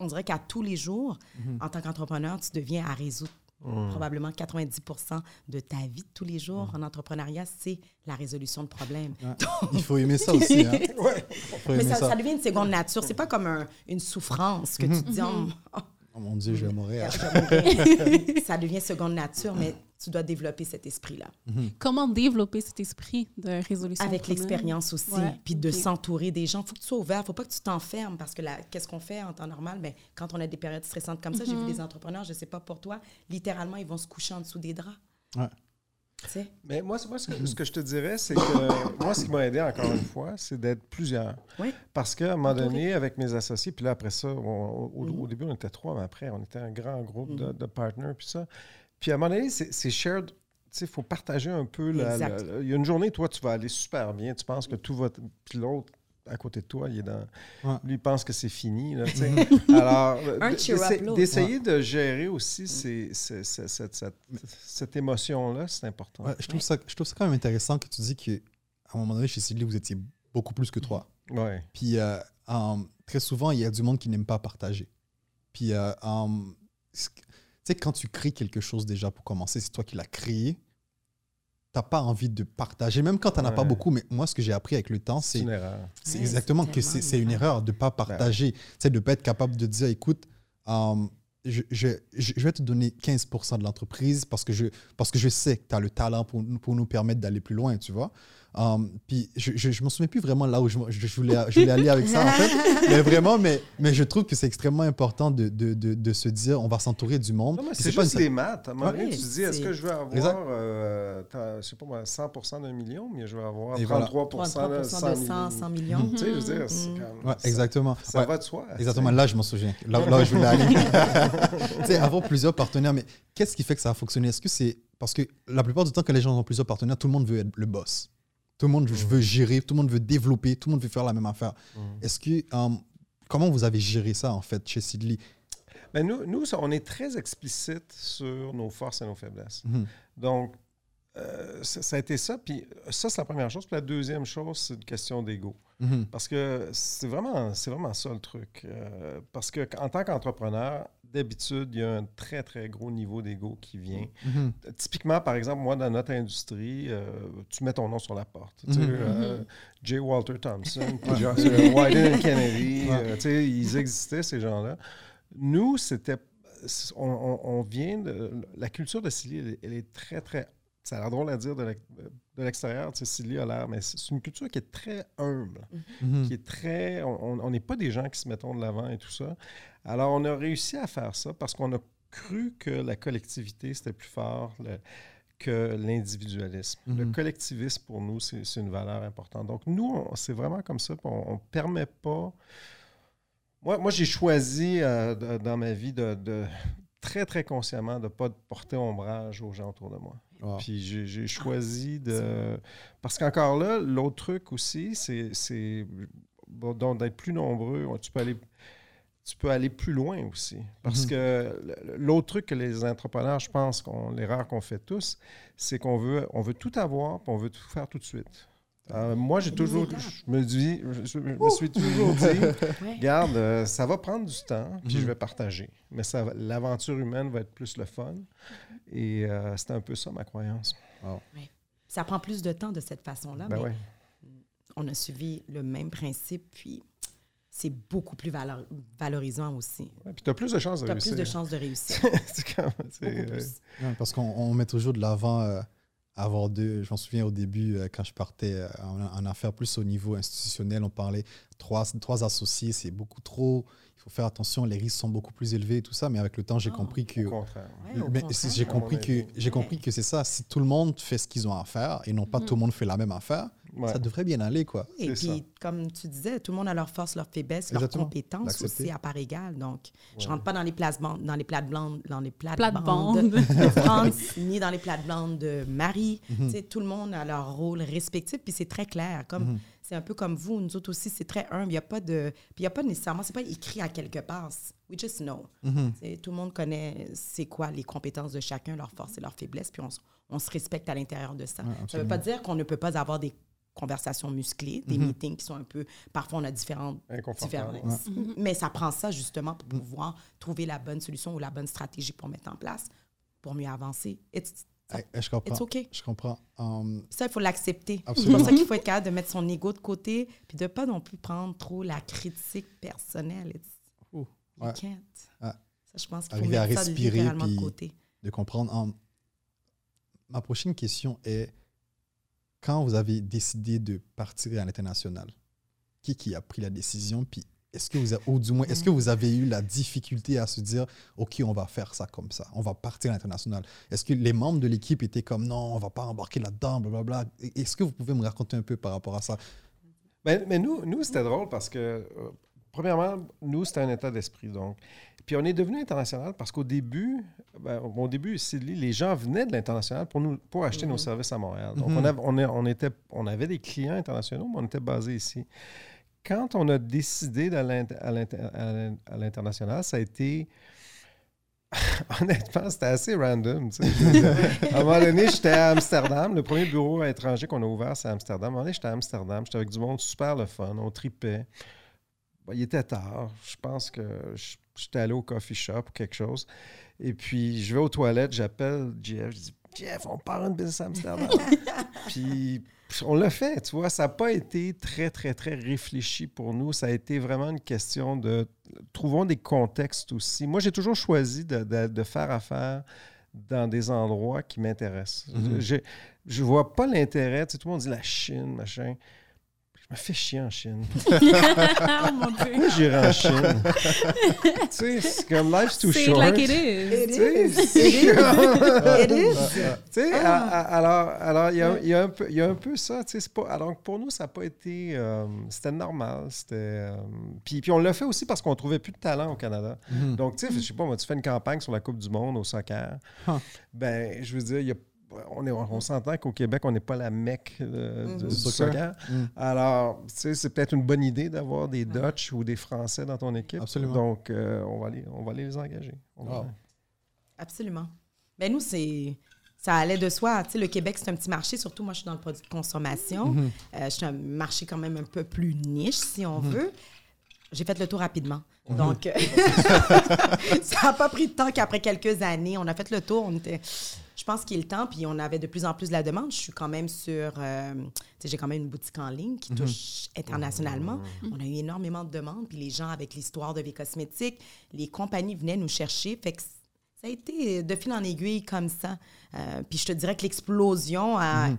on dirait qu'à tous les jours, mhm. en tant qu'entrepreneur, tu deviens à résoudre Mmh. Probablement 90% de ta vie de tous les jours mmh. en entrepreneuriat, c'est la résolution de problèmes. [laughs] Il faut aimer ça aussi. Hein? [laughs] Mais ça, ça. devient une seconde nature. C'est pas comme une souffrance que tu te dis, mmh. oh, oh, mon Dieu, je vais mourir. [laughs] ça devient seconde nature, mais tu dois développer cet esprit-là. Comment développer cet esprit de résolution Avec l'expérience aussi, Ouais, puis de s'entourer des gens. Il faut que tu sois ouvert, faut pas que tu t'enfermes parce que là, qu'est-ce qu'on fait en temps normal? Ben, quand on a des périodes stressantes comme ça, j'ai vu Mm-hmm. des entrepreneurs, je sais pas pour toi, littéralement, ils vont se coucher en dessous des draps. Ouais. Tu sais? Mais moi, ce, que, ce que je te dirais, c'est que [coughs] moi, ce qui m'a aidé encore une fois, c'est d'être plusieurs. Oui. Parce qu'à un moment donné, avec mes associés, puis là, après ça, on- au, Mhm. au début, on était trois, mais après, on était un grand groupe de, de partners, puis ça. Puis à un moment donné, c'est shared. Tu sais, il faut partager un peu. la- la- Exact. la- Il y a une journée, toi, tu vas aller super bien. Tu penses que tout va. Puis l'autre, à côté de toi, il est dans. Ouais. Lui, il pense que c'est fini. Là. [laughs] Alors, l'autre. d'essayer de gérer aussi ces- ces- ces- cette, cette- cette émotion-là, c'est important. Ouais, je, trouve ça, je trouve ça quand même intéressant que tu dis qu'à un moment donné, chez Sidley, vous étiez beaucoup plus que trois. Ouais. Puis euh, um, très souvent, il y a du monde qui n'aime pas partager. Puis, euh, um, sais, quand tu crées quelque chose déjà pour commencer, c'est toi qui l'as créé, t'as pas envie de partager, même quand tu n'en as pas beaucoup. Mais moi, ce que j'ai appris avec le temps, C'est c'est c'est Ouais, exactement c'est que c'est c'est une erreur de ne pas partager. Tu sais, de ne pas être capable de dire, écoute, um, je, je, je vais te donner 15% de l'entreprise parce, que je- parce que je sais que tu as le talent pour, nous- pour nous permettre d'aller plus loin, tu vois. Um, puis je je, je m'en souviens plus vraiment là où je, je, voulais, je voulais aller avec ça, en fait. Mais vraiment, mais, mais je trouve que c'est extrêmement important de, de, de, de se dire, on va s'entourer du monde. C'est pas juste une- des maths. À un moment Ouais, donné, tu te dis, est-ce que je veux avoir, euh, je sais pas moi, 100 d'un million, mais je veux avoir Et voilà. 33 33 de de 100 100, 100 millions. millions. Tu sais, je veux dire, c'est comme... Ouais, ça- exactement. Ça Ouais. va de soi. Exactement, là je m'en souviens. Là, là où je voulais aller. [laughs] tu sais, avoir plusieurs partenaires, mais qu'est-ce qui fait que ça a fonctionné? Est-ce que c'est. Parce que la plupart du temps, quand les gens ont plusieurs partenaires, tout le monde veut être le boss? Tout le monde veut gérer, tout le monde veut développer, tout le monde veut faire la même affaire. Mhm. Est-ce que. um, comment vous avez géré ça, en fait, chez Sidley? Mais nous, nous, on est très explicite sur nos forces et nos faiblesses. Mhm. Donc, euh, ça, ça a été ça. Puis ça, c'est la première chose. Puis la deuxième chose, c'est une question d'ego. Mhm. Parce que c'est vraiment, c'est vraiment ça le truc. Euh, parce qu'en tant qu'entrepreneur, d'habitude, il y a un très, très gros niveau d'ego qui vient. Mhm. Typiquement, par exemple, moi, dans notre industrie, euh, tu mets ton nom sur la porte. Tu sais, Mhm. euh, J. Walter Thompson, [laughs] euh, Wyden Kennedy, euh, tu sais, ils existaient, ces gens-là. Nous, c'était... On, on- on vient de... La culture de Silly, elle, est- elle est très, très... Ça a l'air drôle à dire de l'ex- de l'extérieur, tu sais, Silly a l'air, mais c'est une culture qui est très humble qui est très. On on n'est pas des gens qui se mettons de l'avant et tout ça. Alors, on a réussi à faire ça parce qu'on a cru que la collectivité, c'était plus fort le- que l'individualisme. Le Mhm. collectivisme, pour nous, c'est c'est une valeur importante. Donc, nous, on- c'est vraiment comme ça. On ne permet pas. Moi, moi j'ai choisi euh, de- dans ma vie de, de- très, très consciemment de ne pas porter ombrage aux gens autour de moi. Wow. Puis j'ai- j'ai choisi de. Parce qu'encore là, l'autre truc aussi, c'est- c'est bon, donc d'être plus nombreux. Tu peux aller. Tu peux aller plus loin aussi. Parce Mhm. que l'autre truc que les entrepreneurs, je pense, qu'on, l'erreur qu'on fait tous, c'est qu'on veut, on veut tout avoir puis on veut tout faire tout de suite. Euh, moi, j'ai toujours, je me dis, je, je me suis toujours dit. [laughs] Regarde, euh, ça va prendre du temps, puis Mhm. je vais partager. Mais ça l'aventure humaine va être plus le fun. Et euh, c'est un peu ça ma croyance. Ça prend plus de temps de cette façon-là, Ben mais ouais. on a suivi le même principe, puis c'est beaucoup plus valor- valorisant aussi. Ouais, Puis tu as plus de chances de Tu as réussir. plus de chances de réussir. [laughs] C'est comme- c'est, beaucoup euh, parce qu'on on met toujours de l'avant euh, avoir deux. Je m'en souviens au début, euh, quand je partais euh, en, en affaires plus au niveau institutionnel, on parlait trois, trois associés, c'est beaucoup trop. Il faut faire attention, les risques sont beaucoup plus élevés et tout ça. Mais avec le temps, j'ai Oh. compris que. au contraire. Ouais, j'ai compris que compris que c'est ça. Si tout le monde fait ce qu'ils ont à faire et non pas tout le monde fait la même affaire, Ouais. ça devrait bien aller quoi. Et puis, comme tu disais, tout le monde a leurs forces, leurs faiblesses, leurs compétences aussi à part égale. Donc, je Ouais. rentre pas dans les plates-bandes, dans les plates-bandes, dans les Plate-bandes. plates-bandes de France, [laughs] ni dans les plates-bandes de Marie. Tu sais, Tout le monde a leur rôle respectif, puis c'est très clair. Comme Mhm. c'est un peu comme vous, nous autres aussi, c'est très humble. Il n'y a pas de, puis il y a pas nécessairement, c'est pas écrit à quelque part. We just know. Sais, Tout le monde connaît c'est quoi les compétences de chacun, leurs forces et leurs faiblesses, puis on, on se respecte à l'intérieur de ça. Ouais, ça ne veut pas dire qu'on ne peut pas avoir des conversations musclées, des Mhm. meetings qui sont un peu... Parfois, on a différentes différences. Mais ça prend ça justement pour pouvoir trouver la bonne solution ou la bonne stratégie pour mettre en place, pour mieux avancer. It's, Eh, eh, je comprends. it's OK. Je comprends. Um, Ça, il faut l'accepter. C'est pour ça qu'il faut être capable de mettre son ego de côté, puis de pas non plus prendre trop la critique personnelle. It's, Ouh, you ouais. can't. Ouais. Ça, je pense qu'il faut Arriver à mettre ça respirer, littéralement de puis- côté. de comprendre. um, ma prochaine question est quand vous avez décidé de partir à l'international, qui, qui a pris la décision Puis est-ce que vous avez, ou moins, est-ce que vous avez eu la difficulté à se dire, OK, on va faire ça comme ça, on va partir à l'international? Est-ce que les membres de l'équipe étaient comme, non, on va pas embarquer là-dedans, blablabla? Est-ce que vous pouvez me raconter un peu par rapport à ça? Ben, mais nous, nous c'était drôle parce que, euh, premièrement, nous, c'était un état d'esprit. Donc. Puis on est devenu international parce qu'au début, ben, au début, les gens venaient de l'international pour, nous, pour acheter nos mm-hmm. services à Montréal. Donc, on, mm-hmm. on, était, on avait des clients internationaux, mais on était basé ici quand on a décidé d'aller à l'international, ça a été. [laughs] Honnêtement, c'était assez random. à un moment donné, j'étais à Amsterdam. Le premier bureau étranger qu'on a ouvert, c'est à Amsterdam. À un moment donné, j'étais à Amsterdam. J'étais avec du monde super le fun. On tripait. il était tard. Je pense que j'étais allé au coffee shop ou quelque chose. Et puis, je vais aux toilettes, j'appelle Jeff. Je dis Jeff, on part une business à Amsterdam. [laughs] puis on l'a fait, tu vois. Ça n'a pas été très, très, très réfléchi pour nous. Ça a été vraiment une question de trouvons des contextes aussi. Moi, j'ai toujours choisi de, faire affaire dans des endroits qui m'intéressent. Mhm. Je ne vois pas l'intérêt. Tu sais, tout le monde dit la Chine, machin me fais chier en Chine. [laughs] oh mon Dieu. Moi, j'irai en Chine? [laughs] tu sais, c'est comme life's too short. like it is. It is. It is. Tu sais, alors, alors il y, a, y, a un peu, y a un peu ça. Tu sais, pas, alors, pour nous, ça n'a pas été. Euh, c'était normal. C'était. Euh, puis, puis on l'a fait aussi parce qu'on trouvait plus de talent au Canada. Mm-hmm. Donc, tu sais, je sais pas, moi, tu fais une campagne sur la Coupe du Monde au soccer. Ben, je veux dire, il y a on, on s'entend qu'au Québec, on n'est pas la mecque euh, du soccer. Mm. Alors, tu sais, c'est peut-être une bonne idée d'avoir des Dutch ou des Français dans ton équipe. Absolument. Donc, euh, on, va aller, on va les engager. Absolument. Mais nous, c'est ça allait de soi. Tu sais, le Québec, c'est un petit marché, surtout moi, je suis dans le produit de consommation. Mm-hmm. Euh, je suis un marché quand même un peu plus niche, si on mm-hmm. veut. J'ai fait le tour rapidement. Mm-hmm. Donc, [laughs] ça n'a pas pris de temps qu'après quelques années, on a fait le tour. On était je pense qu'il est le temps, puis on avait de plus en plus de la demande. Je suis quand même sur. Euh, j'ai quand même une boutique en ligne qui mhm. touche internationalement. Mhm. On a eu énormément de demandes, puis les gens, avec l'histoire de V Cosmétiques, les compagnies venaient nous chercher. Fait que ça a été de fil en aiguille comme ça. Euh, puis je te dirais que l'explosion a. Mhm.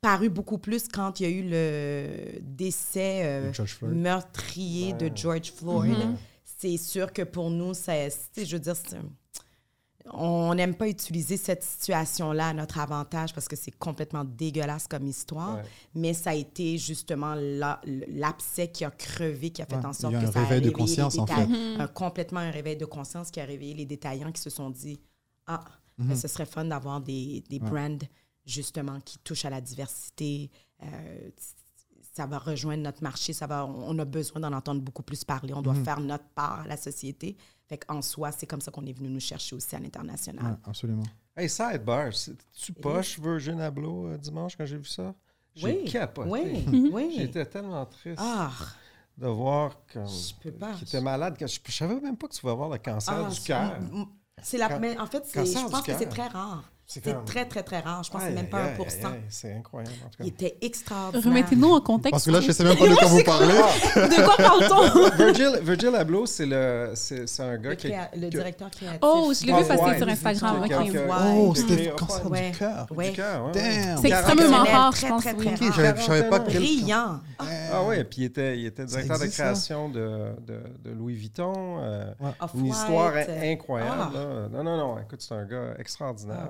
paru beaucoup plus quand il y a eu le décès euh, meurtrier de George Floyd. C'est sûr que pour nous, c'est, je veux dire, c'est on n'aime pas utiliser cette situation-là à notre avantage parce que c'est complètement dégueulasse comme histoire, mais ça a été justement l'abcès qui a crevé, qui a fait en sorte que ça a réveillé de conscience, en fait. un, complètement un réveil de conscience qui a réveillé les détaillants qui se sont dit Ah, mhm. ce serait fun d'avoir des, des brands justement qui touchent à la diversité. Euh, ça va rejoindre notre marché, ça va, on a besoin d'en entendre beaucoup plus parler, on doit mhm. faire notre part à la société. Fait en soi, c'est comme ça qu'on est venu nous chercher aussi à l'international. absolument. Hey, sidebar, tu poche Virgin Abloh euh, dimanche quand j'ai vu ça? J'ai oui. capoté. Oui, [laughs] oui. J'étais tellement triste. Ah. De voir comme. Je peux pas. Qui était malade. Je, ne savais même pas que tu vas avoir le cancer ah, du cœur. C'est la. Mais en fait, je pense que c'est très rare. C'était très, très, très rare. Je pense que c'est même pas 1% C'est incroyable. En tout cas. Il était extraordinaire. Remettez-nous en contexte. Parce que là, je ne sais même pas [laughs] de quoi vous parlez. de quoi parle-t-on? [laughs] Virgil, Virgil Abloh, c'est un gars qui. Le directeur créatif. Oh, je l'ai vu passer sur Instagram. Oh, c'était le cancer du cœur. Du cœur, C'est extrêmement rare, je pense. Je savais pas Brillant. Ah oui, puis il était, il était directeur de création de, de, Louis Vuitton. Euh, une histoire incroyable. Ah. Non, non, non. Écoute, c'est un gars extraordinaire.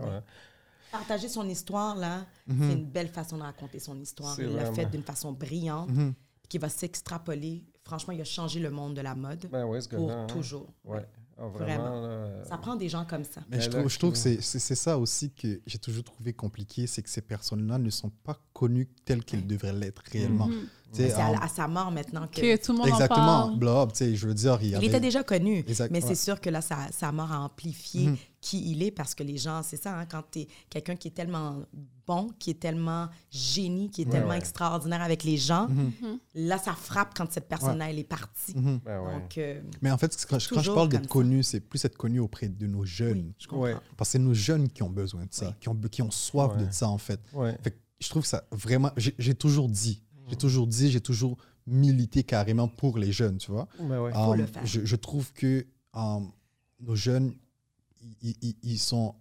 Partager son histoire, là, mhm. c'est une belle façon de raconter son histoire. Il l'a fait d'une façon brillante, mhm. qui va s'extrapoler. Franchement, il a changé le monde de la mode ben pour hein. toujours. Ouais. Ah, vraiment. ça prend des gens comme ça. Mais je trouve, je trouve que c'est ça aussi que j'ai toujours trouvé compliqué, c'est que ces personnes-là ne sont pas connues telles qu'elles devraient l'être réellement. Mhm. C'est à, sa mort maintenant que, tout le monde Exactement. En parle. je veux dire, il, était déjà connu, mais c'est sûr que là, sa, sa mort a amplifié mhm. qui il est parce que les gens, c'est ça, hein, quand tu es quelqu'un qui est tellement bon, qui est tellement génie, qui est tellement extraordinaire avec les gens, mhm. Mhm. là, ça frappe quand cette personne-là, elle est partie. Ben Donc, euh, mais en fait, quand, je parle d'être connu, c'est plus être connu auprès de nos jeunes. je comprends. Parce que c'est nos jeunes qui ont besoin de ça, qui, ont, qui ont soif de ça, en fait. fait je trouve ça vraiment. J'ai toujours dit, j'ai toujours dit, j'ai toujours milité carrément pour les jeunes, tu vois. Um, je, je, trouve que um, nos jeunes, ils, sont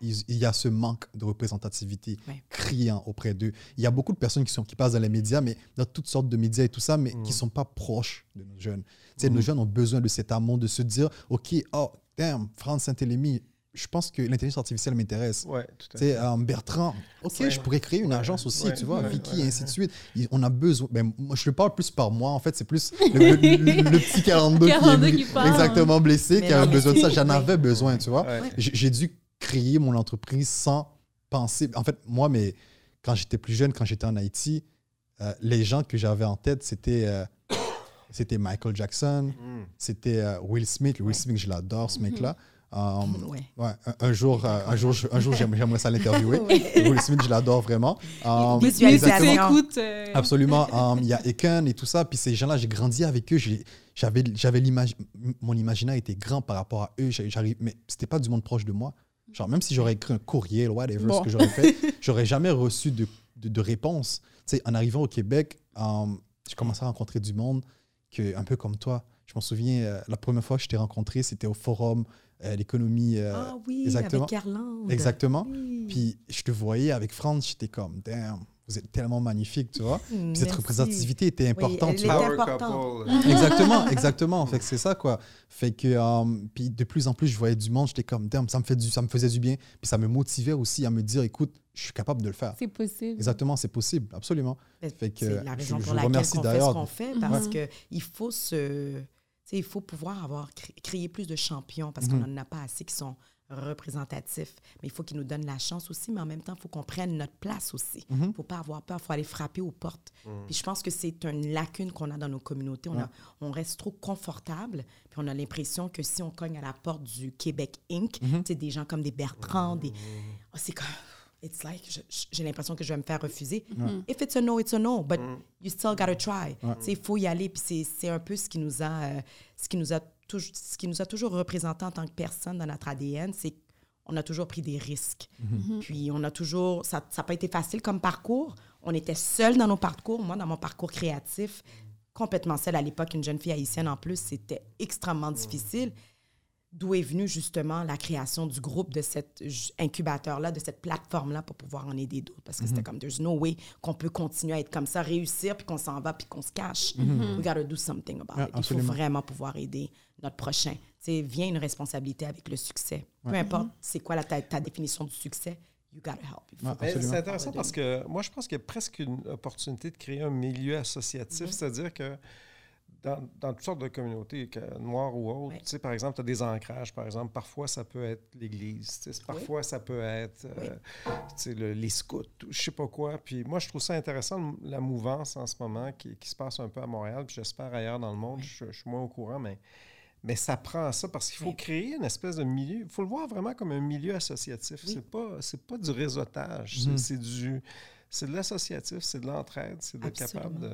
il y a ce manque de représentativité Ouais. criant auprès d'eux. Il y a beaucoup de personnes qui, sont, qui passent dans les médias, mais dans toutes sortes de médias et tout ça, mais qui Mhm. ne sont pas proches de nos jeunes. Tu sais, Mhm. Nos jeunes ont besoin de cet amour, de se dire, OK, oh, damn, France Saint-Élémy, je pense que l'intelligence artificielle m'intéresse. Ouais, tout à Tu sais, fait. euh, Bertrand, OK, Ouais. je pourrais créer une agence aussi, ouais, tu vois, ouais, Vicky, ouais, et ainsi de suite. Il- On a besoin. Ben, moi, je le parle plus par moi, en fait, c'est plus le, le- le- le petit 42, 42 qui qui est parle. exactement blessé, Mais qui a non, mais besoin de ça. c'est- J'en avais besoin, tu vois. Ouais. J'ai dû créer mon entreprise sans penser. En fait, moi, mais quand j'étais plus jeune, quand j'étais en Haïti, euh, les gens que j'avais en tête, c'était euh, c'était Michael Jackson, Mm. c'était euh, Will Smith. Will Smith, je l'adore, ce mec-là. Um, [laughs] Ouais. ouais, un, un jour, euh, un jour, je- un jour, j'aimerais j'aimerais ça l'interviewer. [laughs] Will Smith, je l'adore vraiment. Um, euh, Absolument. Um, [laughs] Il y a Eken et tout ça. Puis ces gens-là, j'ai grandi avec eux. J'ai- J'avais, j'avais l'image, mon imaginaire était grand par rapport à eux. J'arrive, mais c'était pas du monde proche de moi. Genre, même si j'aurais écrit un courriel, whatever, Bon. ce que j'aurais fait, j'aurais jamais reçu de, de, de réponse. Tu sais, en arrivant au Québec, um, j'ai commencé à rencontrer du monde que, un peu comme toi. Je m'en souviens, euh, la première fois que je t'ai rencontré, c'était au forum euh, l'économie. euh, ah oui, exactement. avec exactement. Oui. Puis je te voyais avec France, j'étais comme, damn, vous êtes tellement magnifique, tu vois. Puis cette représentativité était importante. elle important. couple. [laughs] Exactement, exactement. Fait que c'est ça, quoi. Fait que, euh, puis de plus en plus, je voyais du monde, j'étais comme, damn, ça me, fait du, ça me faisait du bien. Puis ça me motivait aussi à me dire, écoute, je suis capable de le faire. c'est possible. Exactement, c'est possible, absolument. Mais Fait que, c'est la je- raison je pour vous laquelle remercie on fait ce qu'on fait, parce Mhm. que il faut se... il faut pouvoir avoir cré- créer plus de champions parce Mhm. qu'on n'en a pas assez qui sont représentatifs. Mais il faut qu'ils nous donnent la chance aussi, mais en même temps, il faut qu'on prenne notre place aussi. Il Mhm. ne faut pas avoir peur, il faut aller frapper aux portes. Mm. Puis je pense que c'est une lacune qu'on a dans nos communautés. On, a- on reste trop confortable, puis on a l'impression que si on cogne à la porte du Québec Inc., Mhm. tu sais, des gens comme des Bertrand, des... Oh, c'est comme... It's like, j'ai l'impression que je vais me faire refuser. If it's a no, it's a no, but you still gotta try. Tu sais, Il faut y aller, puis c'est- c'est un peu ce qui nous a, euh, ce qui nous a, toujours, ce qui nous a toujours représenté en tant que personne dans notre ADN, c'est qu'on a toujours pris des risques. Puis on a toujours, ça n'a pas été facile comme parcours. On était seuls dans nos parcours. Moi, dans mon parcours créatif, complètement seule à l'époque, une jeune fille haïtienne en plus, c'était extrêmement difficile. D'où est venue justement la création du groupe, de cet incubateur-là, de cette plateforme-là pour pouvoir en aider d'autres. Parce que c'était comme, there's no way qu'on peut continuer à être comme ça, réussir, puis qu'on s'en va, puis qu'on se cache. We gotta do something about Ah, it. Il faut vraiment pouvoir aider notre prochain. Tu sais, vient une responsabilité avec le succès. Peu importe c'est quoi la, ta, ta définition du succès, you gotta help. Ouais, Absolument. C'est intéressant parce que moi, je pense qu'il y a presque une opportunité de créer un milieu associatif, c'est-à-dire que dans, dans toutes sortes de communautés, noires ou autres, tu sais, par exemple, tu as des ancrages, par exemple, parfois ça peut être l'Église, tu sais, parfois ça peut être euh, tu sais, le- les scouts, ou je sais pas quoi. Puis moi, je trouve ça intéressant, la mouvance en ce moment qui, qui se passe un peu à Montréal, puis j'espère ailleurs dans le monde, je, je suis moins au courant, mais, mais ça prend ça parce qu'il faut créer une espèce de milieu, il faut le voir vraiment comme un milieu associatif. C'est pas, c'est pas du réseautage, c'est- Mhm. c'est du... C'est de l'associatif, c'est de l'entraide, c'est d'être capable de...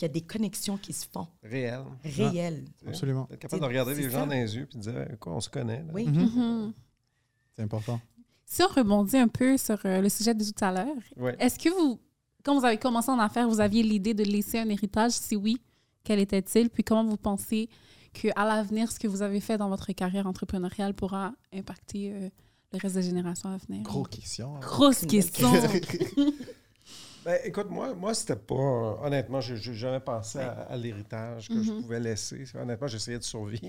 qu'il y a des connexions qui se font réel. réelles. tu sais. Absolument. D'être capable de regarder les gens ça. dans les yeux et de dire, quoi, on se connaît. là. Oui. Mhm. [laughs] C'est important. Si on rebondit un peu sur euh, le sujet de tout à l'heure, Ouais. est-ce que vous, quand vous avez commencé en affaires, vous aviez l'idée de laisser un héritage? Si oui, quel était-il? Puis comment vous pensez qu'à l'avenir, ce que vous avez fait dans votre carrière entrepreneuriale pourra impacter euh, le reste des générations à venir? Gros question. hein. Grosse question. [laughs] Ben, écoute, moi, moi c'était pas. euh, honnêtement, j'ai j'ai jamais pensé à, à l'héritage que je Mhm. pouvais laisser. Honnêtement, j'essayais de survivre.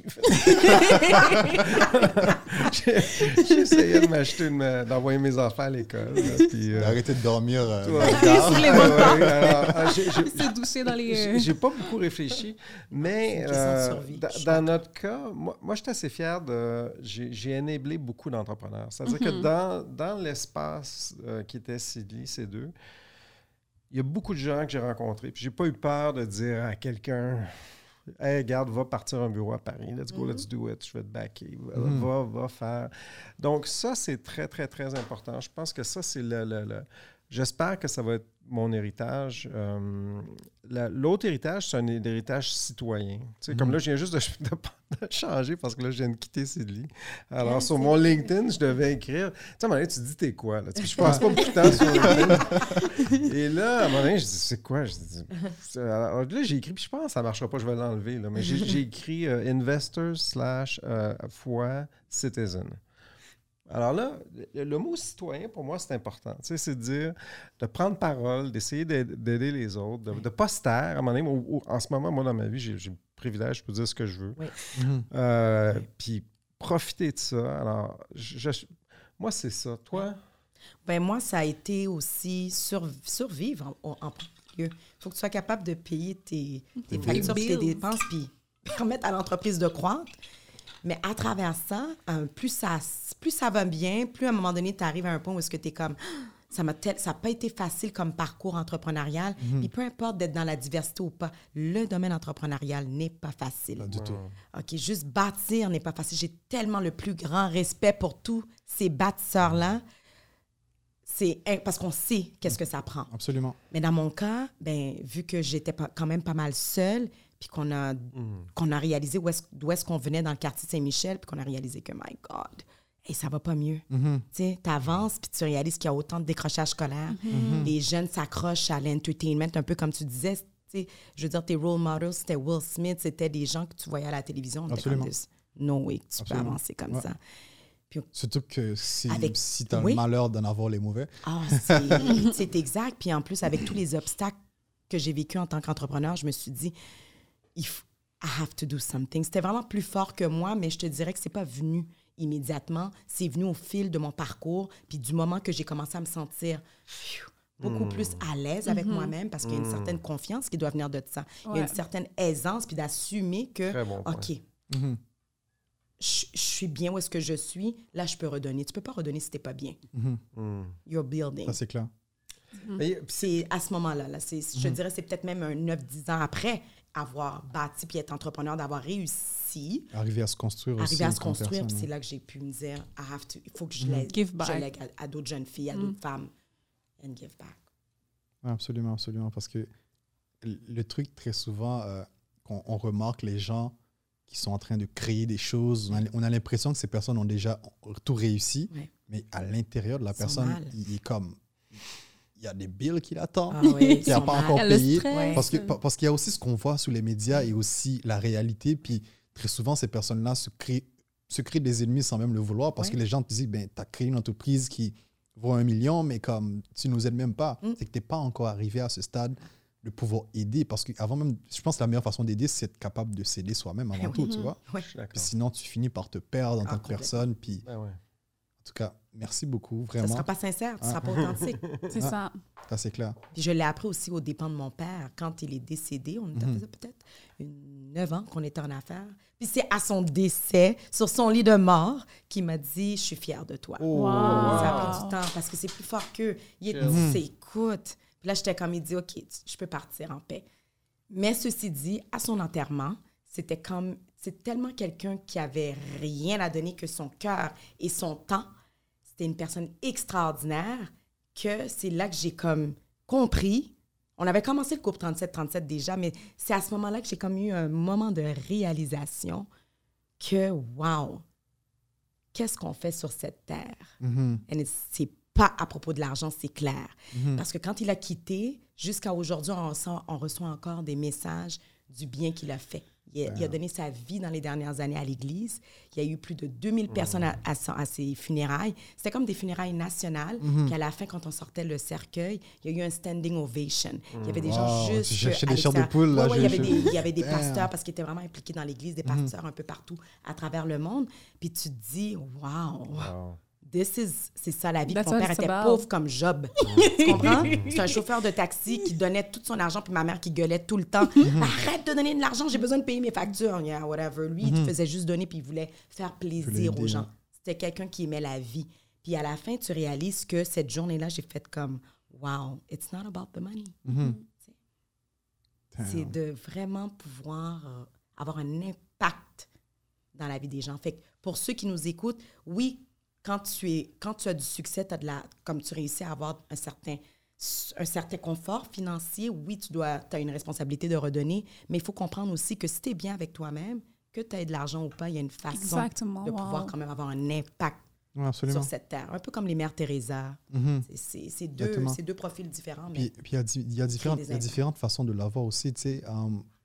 J'ai- [laughs] [laughs] J'essayais de m'acheter, une- d'envoyer mes enfants à l'école. euh, Arrêtez de dormir. euh, dans. Sur les Ouais, repas. ouais, alors, j'ai- j'ai- [laughs] Se doucher dans les... J'ai euh, j'ai pas beaucoup réfléchi, mais euh, survie. dans, Je notre cas, moi, moi je suis assez fier de. J'ai j'ai enablé beaucoup d'entrepreneurs. C'est-à-dire que Mhm. dans, dans l'espace euh, qui était Sidley, C2, il y a beaucoup de gens que j'ai rencontrés. Puis j'ai pas eu peur de dire à quelqu'un Hey, regarde, va partir un bureau à Paris. Let's go, Mhm. let's do it. Je vais te backer. Va, Mhm. va, va faire. Donc, ça, c'est très, très, très important. Je pense que ça, c'est le. le- le- J'espère que ça va être mon héritage. Euh, la- L'autre héritage, c'est un héritage citoyen. Tu sais, Comme Mhm. là, je viens juste de, [laughs] de- de changer parce que là, je viens de quitter Sidley. Alors, sur mon. LinkedIn, je devais écrire. Tu sais, à un moment donné, tu te dis, t'es quoi? Là? Tu sais, Je passe pas beaucoup de temps sur LinkedIn. [laughs] Et là, à un moment donné, je dis, c'est quoi? Je dis, alors, là, j'ai écrit, puis je pense que ça marchera pas, je vais l'enlever. là. Mais j'ai écrit euh, Investors slash euh, foi citizen. Alors là, le, le mot citoyen, pour moi, c'est important. Tu sais, c'est de dire, de prendre parole, d'essayer d'aid- d'aider les autres, de ne pas se taire. À un moment donné, en ce moment, moi, dans ma vie, j'ai le privilège, je peux dire ce que je veux. Oui. Mhm. Euh, Puis profiter de ça. Alors, je- je- moi, c'est ça. Toi? Ben moi, ça a été aussi sur- survivre en, lieu. Il faut que tu sois capable de payer tes, tes factures, tes dépenses, puis permettre à l'entreprise de croître. Mais à travers ça, euh, plus, ça, plus ça va bien, plus à un moment donné, tu arrives à un point où est-ce que tu es comme... [gasps] Ça n'a pas été facile comme parcours entrepreneurial. Puis peu importe d'être dans la diversité ou pas, le domaine entrepreneurial n'est pas facile. Pas du tout. OK, juste bâtir n'est pas facile. J'ai tellement le plus grand respect pour tous ces bâtisseurs-là. C'est parce qu'on sait qu'est-ce que ça prend. Absolument. Mais dans mon cas, ben, vu que j'étais quand même pas mal seule, puis qu'on a, qu'on a réalisé où est-ce, d'où est-ce qu'on venait dans le quartier de Saint-Michel, puis qu'on a réalisé que, my God, hey, ça va pas mieux. Mhm. Tu avances, puis tu réalises qu'il y a autant de décrochage scolaire. Les jeunes s'accrochent à l'entertainment, un peu comme tu disais. tu sais. Je veux dire, tes role models, c'était Will Smith, c'était des gens que tu voyais à la télévision. On était Absolument. comme this, No way que tu Absolument. peux avancer comme Ouais. ça. Surtout que si, Avec- si tu as oui. le malheur d'en avoir les mauvais. Ah, c'est c'est exact. Puis en plus, avec tous les obstacles que j'ai vécu en tant qu'entrepreneur, je me suis dit, il I have to do something. C'était vraiment plus fort que moi, mais je te dirais que c'est pas venu immédiatement. C'est venu au fil de mon parcours, puis du moment que j'ai commencé à me sentir phew, beaucoup plus à l'aise avec moi-même, parce qu'il y a une certaine confiance qui doit venir de ça. Il y a une certaine aisance, puis d'assumer que, bon. OK, Mhm. je, je suis bien où est-ce que je suis, là, je peux redonner. Tu peux pas redonner si t'es pas bien. Mhm. Hmm. You're building. Ça, c'est clair. C'est à ce moment-là. Là, Je te dirais c'est peut-être même un 9-10 ans après avoir bâti puis être entrepreneur, d'avoir réussi, Arriver à se construire aussi. arriver à se construire. Puis c'est là que j'ai pu me dire, I have to, il faut que je back. lègue à, à d'autres jeunes filles, à d'autres femmes, and give back. Absolument, absolument. Parce que le truc, très souvent, euh, qu'on on remarque les gens qui sont en train de créer des choses, on a, on a l'impression que ces personnes ont déjà tout réussi, Ouais. mais à l'intérieur de la Ils personne, il est comme. Il y a des bills qui l'attendent, Ah oui, qui n'a sont pas mal. encore payé. stress. Parce que- pa- parce qu'il y a aussi ce qu'on voit sous les médias et aussi la réalité. Puis très souvent, ces personnes-là se créent, se créent des ennemis sans même le vouloir parce que les gens te disent ben, tu as créé une entreprise qui vaut un million, mais comme tu nous aides même pas, Mm. c'est que tu n'es pas encore arrivé à ce stade de pouvoir aider. Parce que avant même, je pense que la meilleure façon d'aider, c'est être capable de s'aider soi-même [laughs] avant Oui. tout, tu vois. Sinon, tu finis par te perdre en Ah, tant que personne. Puis Ben ouais. En tout cas, merci beaucoup, Ça ne vraiment. sera pas sincère, tu ne Ah. seras pas authentique. [laughs] C'est Ah. ça. Ça, c'est clair. Puis je l'ai appris aussi aux dépens de mon père. Quand il est décédé, on était Mhm. faisait peut-être une- 9 ans qu'on était en affaires. Puis c'est à son décès, sur son lit de mort, qu'il m'a dit Je suis fière de toi. Oh, Wow. Ça a pris du temps parce que c'est plus fort qu'eux. Il est Mhm. dit écoute. Puis là, j'étais comme il dit OK, je peux partir en paix. Mais ceci dit, à son enterrement, c'était comme. C'est tellement quelqu'un qui avait rien à donner que son cœur et son temps. C'était une personne extraordinaire que c'est là que j'ai comme compris. On avait commencé le couple 37-37 déjà, mais c'est à ce moment-là que j'ai comme eu un moment de réalisation que, wow, qu'est-ce qu'on fait sur cette terre? Mhm. Et c'est pas à propos de l'argent, c'est clair. Mhm. Parce que quand il a quitté, jusqu'à aujourd'hui, on, on reçoit encore des messages du bien qu'il a fait. Il a, il a donné sa vie dans les dernières années à l'Église. Il y a eu plus de 2000 personnes à, à son- à ses funérailles. C'était comme des funérailles nationales. Puis à la fin, quand on sortait le cercueil, il y a eu un standing ovation. Il y avait des gens Wow, juste... tu cherchais des chairs de poule, là, Ouais, ouais, il, y avait des, il y avait des pasteurs parce qu'ils étaient vraiment impliqués dans l'Église, des pasteurs un peu partout à travers le monde. Puis tu te dis, Wow. This is, c'est ça la vie. That's Mon what père it's était about. pauvre comme Job. [laughs] tu comprends? C'est un chauffeur de taxi qui donnait tout son argent, puis ma mère qui gueulait tout le temps. [laughs] Arrête de donner de l'argent, j'ai besoin de payer mes factures. Yeah, whatever. Lui, il faisait juste donner, puis il voulait faire plaisir aux gens. C'était quelqu'un qui aimait la vie. Puis à la fin, tu réalises que cette journée-là, j'ai fait comme, wow, it's not about the money. Mhm. C'est de vraiment pouvoir euh, avoir un impact dans la vie des gens. Fait que pour ceux qui nous écoutent, oui, quand tu, es, quand tu as du succès, as de la, comme tu réussis à avoir un certain, un certain confort financier, oui, tu dois, as une responsabilité de redonner, mais il faut comprendre aussi que si tu es bien avec toi-même, que tu aies de l'argent ou pas, il y a une façon Exactement. de wow. pouvoir quand même avoir un impact sur cette terre. Un peu comme les mères Teresa. Mhm. C'est- deux, Exactement. c'est deux profils différents. Mais Puis il y a y, différentes- y a façons de l'avoir aussi. Tu sais, euh,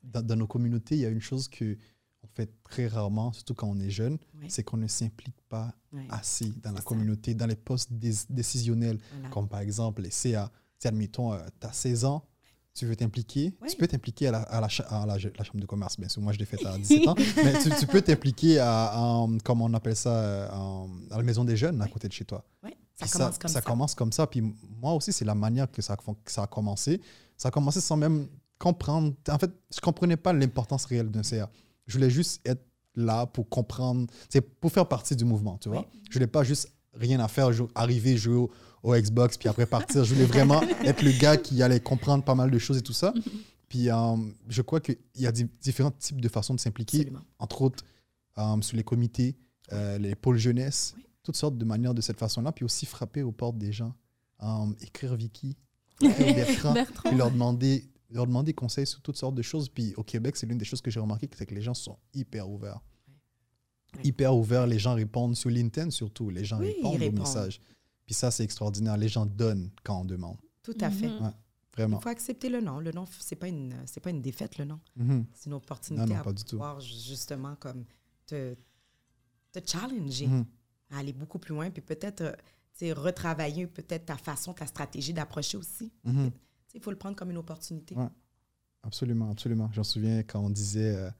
dans, dans nos communautés, il y a une chose que fait très rarement, surtout quand on est jeune, Oui. c'est qu'on ne s'implique pas assez dans la ça. communauté, dans les postes décisionnels, Voilà. comme par exemple les CA. Si, admettons, tu as 16 ans, tu veux t'impliquer, tu peux t'impliquer à, la, à la cha- à la- la chambre de commerce, bien sûr. Moi, je l'ai fait à 17 ans. [laughs] mais tu, tu peux t'impliquer à, comme on appelle ça, euh, à la maison des jeunes à côté de chez toi. Ça commence comme ça. ça commence comme ça. Puis moi aussi, c'est la manière que ça, que ça a commencé. Ça a commencé sans même comprendre. En fait, je comprenais pas l'importance réelle d'un CA. Je voulais juste être là pour comprendre, c'est pour faire partie du mouvement, tu vois. Oui. Je voulais pas juste rien à faire, arriver, jouer au, au Xbox, puis après partir. Je voulais vraiment [laughs] être le gars qui allait comprendre pas mal de choses et tout ça. Puis euh, je crois qu'il y a di- différents types de façons de s'impliquer entre autres euh, sur les comités, euh, les pôles jeunesse, Oui. toutes sortes de manières de cette façon-là, puis aussi frapper aux portes des gens, euh, écrire Vicky, écrire [laughs] Bertrand, Bertrand. puis leur demander, leur demander conseil sur toutes sortes de choses. Puis au Québec, c'est l'une des choses que j'ai remarqué, c'est que les gens sont hyper ouverts. Hyper ouverts, les gens répondent sur LinkedIn surtout, les gens Oui, ils répondent aux répondent. messages. Puis ça, c'est extraordinaire. Les gens donnent quand on demande. Tout à fait. Mhm. Vraiment. Il faut accepter le non. Le non, c'est pas une, c'est pas une défaite, le non. Mhm. C'est une opportunité Non, non, à pas du tout. pouvoir ju- justement comme te, te challenger, Mhm. à aller beaucoup plus loin, puis peut-être euh, retravailler peut-être ta façon, ta stratégie d'approcher aussi. Il faut le prendre comme une opportunité. Ouais. Absolument, absolument. J'en souviens quand on disait euh,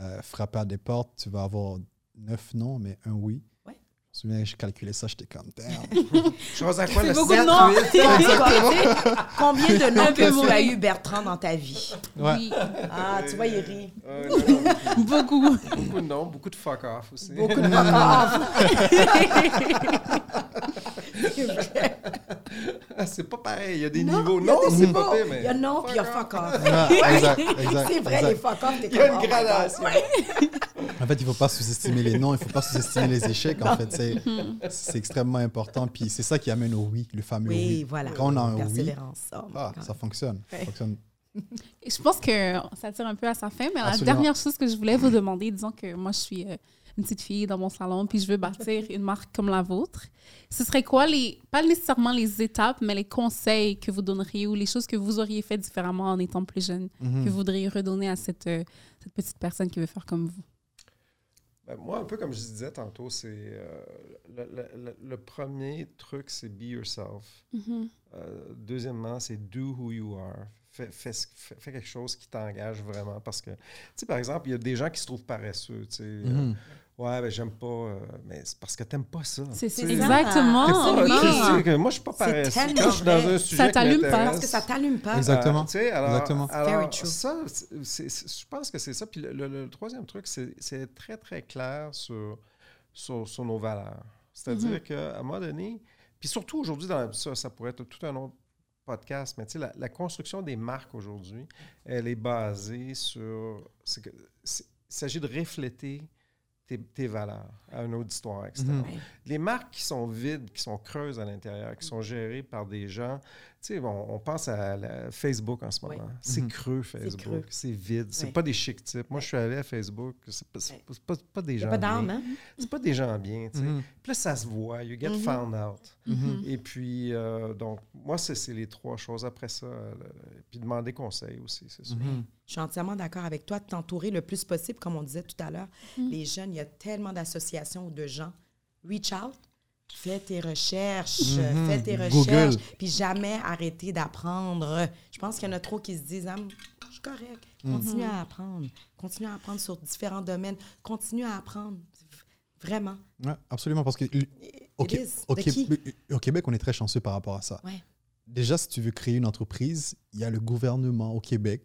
euh, frapper à des portes, tu vas avoir neuf non, mais un oui. Ouais. Je me souviens, j'ai calculé ça, j'étais comme, damn. [laughs] Chose à quoi C'est le beaucoup de 7, noms. 8, Combien de noms que tu as eu, Bertrand, dans ta vie? Ouais. Oui, Ah, tu vois, il rit. Euh, non, non, beaucoup. beaucoup de noms, beaucoup de fuck off aussi. Beaucoup de C'est [laughs] vrai. [laughs] c'est pas pareil, il y a des Non, niveaux. Non, c'est pas pire, mais. Il y a non, puis il y a fuck off. [laughs] Exact, C'est vrai, exact. les fuck off, Il y a une gradation. En fait, il ne faut pas sous-estimer les noms, il ne faut pas sous-estimer les échecs. En fait, c'est, c'est extrêmement important. Puis c'est ça qui amène au oui, le fameux Oui, oui. voilà. Quand on a un oui. Oh ah, ça fonctionne. Ça Je pense que ça tire un peu à sa fin, mais la dernière chose que je voulais vous demander, disons que moi, je suis euh, une petite fille dans mon salon, puis je veux bâtir une marque comme la vôtre. Ce serait quoi les, pas nécessairement les étapes, mais les conseils que vous donneriez ou les choses que vous auriez fait différemment en étant plus jeune, Mhm. que vous voudriez redonner à cette, euh, cette petite personne qui veut faire comme vous? Ben, moi, un peu comme je disais tantôt, c'est euh, le, le- le- le premier truc, c'est be yourself. Mhm. Euh, deuxièmement, c'est do who you are. Fais, fais fais- quelque chose qui t'engage vraiment. Parce que, tu sais, par exemple, il y a des gens qui se trouvent paresseux. Tu sais, euh, Mhm. Ouais, ben, j'aime pas. euh, mais c'est parce que t'aimes pas ça. C'est C'est Tu sais, exactement. t'es pas- Absolument. tu sais, que moi, je suis pas tellement Quand je suis dans un sujet Ça t'allume pas. Parce que ça t'allume pas. Exact. Exactement. euh, tu sais, alors, Exactement. alors, Very true. ça, je pense que c'est ça. Puis le, le- le troisième truc, c'est très, très clair sur, sur, sur nos valeurs. C'est-à-dire Mhm. qu'à un moment donné, puis surtout aujourd'hui, dans ça, ça pourrait être tout un autre podcast, mais tu sais, la, la construction des marques aujourd'hui, elle est basée sur... c'est que- c'est- Il s'agit de refléter tes, tes valeurs à un auditoire externe. Ouais. Les marques qui sont vides, qui sont creuses à l'intérieur, qui sont gérées par des gens, sais, on, on pense à la- Facebook en ce Oui. moment. C'est Mhm. creux, creux. Facebook. C'est vide. C'est Oui. pas des chic types. Moi, je suis allé à Facebook. C'est pas, pas- c'est pas- pas des gens pas bien. hein? C'est pas des gens bien, tu sais. Mhm. Puis là, ça se voit. You get Mhm. found out. Et puis, euh, donc, moi, c'est les trois choses. Après ça, euh, puis demander conseil aussi, c'est sûr. Je suis entièrement d'accord avec toi de t'entourer le plus possible, comme on disait tout à l'heure. Les jeunes, il y a tellement d'associations ou de gens. Reach out, fais tes recherches, Mhm. fais tes recherches, puis jamais arrêter d'apprendre. Je pense qu'il y en a trop qui se disent, ah, je suis correct. Continue à apprendre. Continue à apprendre sur différents domaines. Continue à apprendre. Vraiment. Ouais, absolument, parce que au, Qué- Québec, on est très chanceux par rapport à ça. Ouais. Déjà, si tu veux créer une entreprise, il y a le gouvernement au Québec,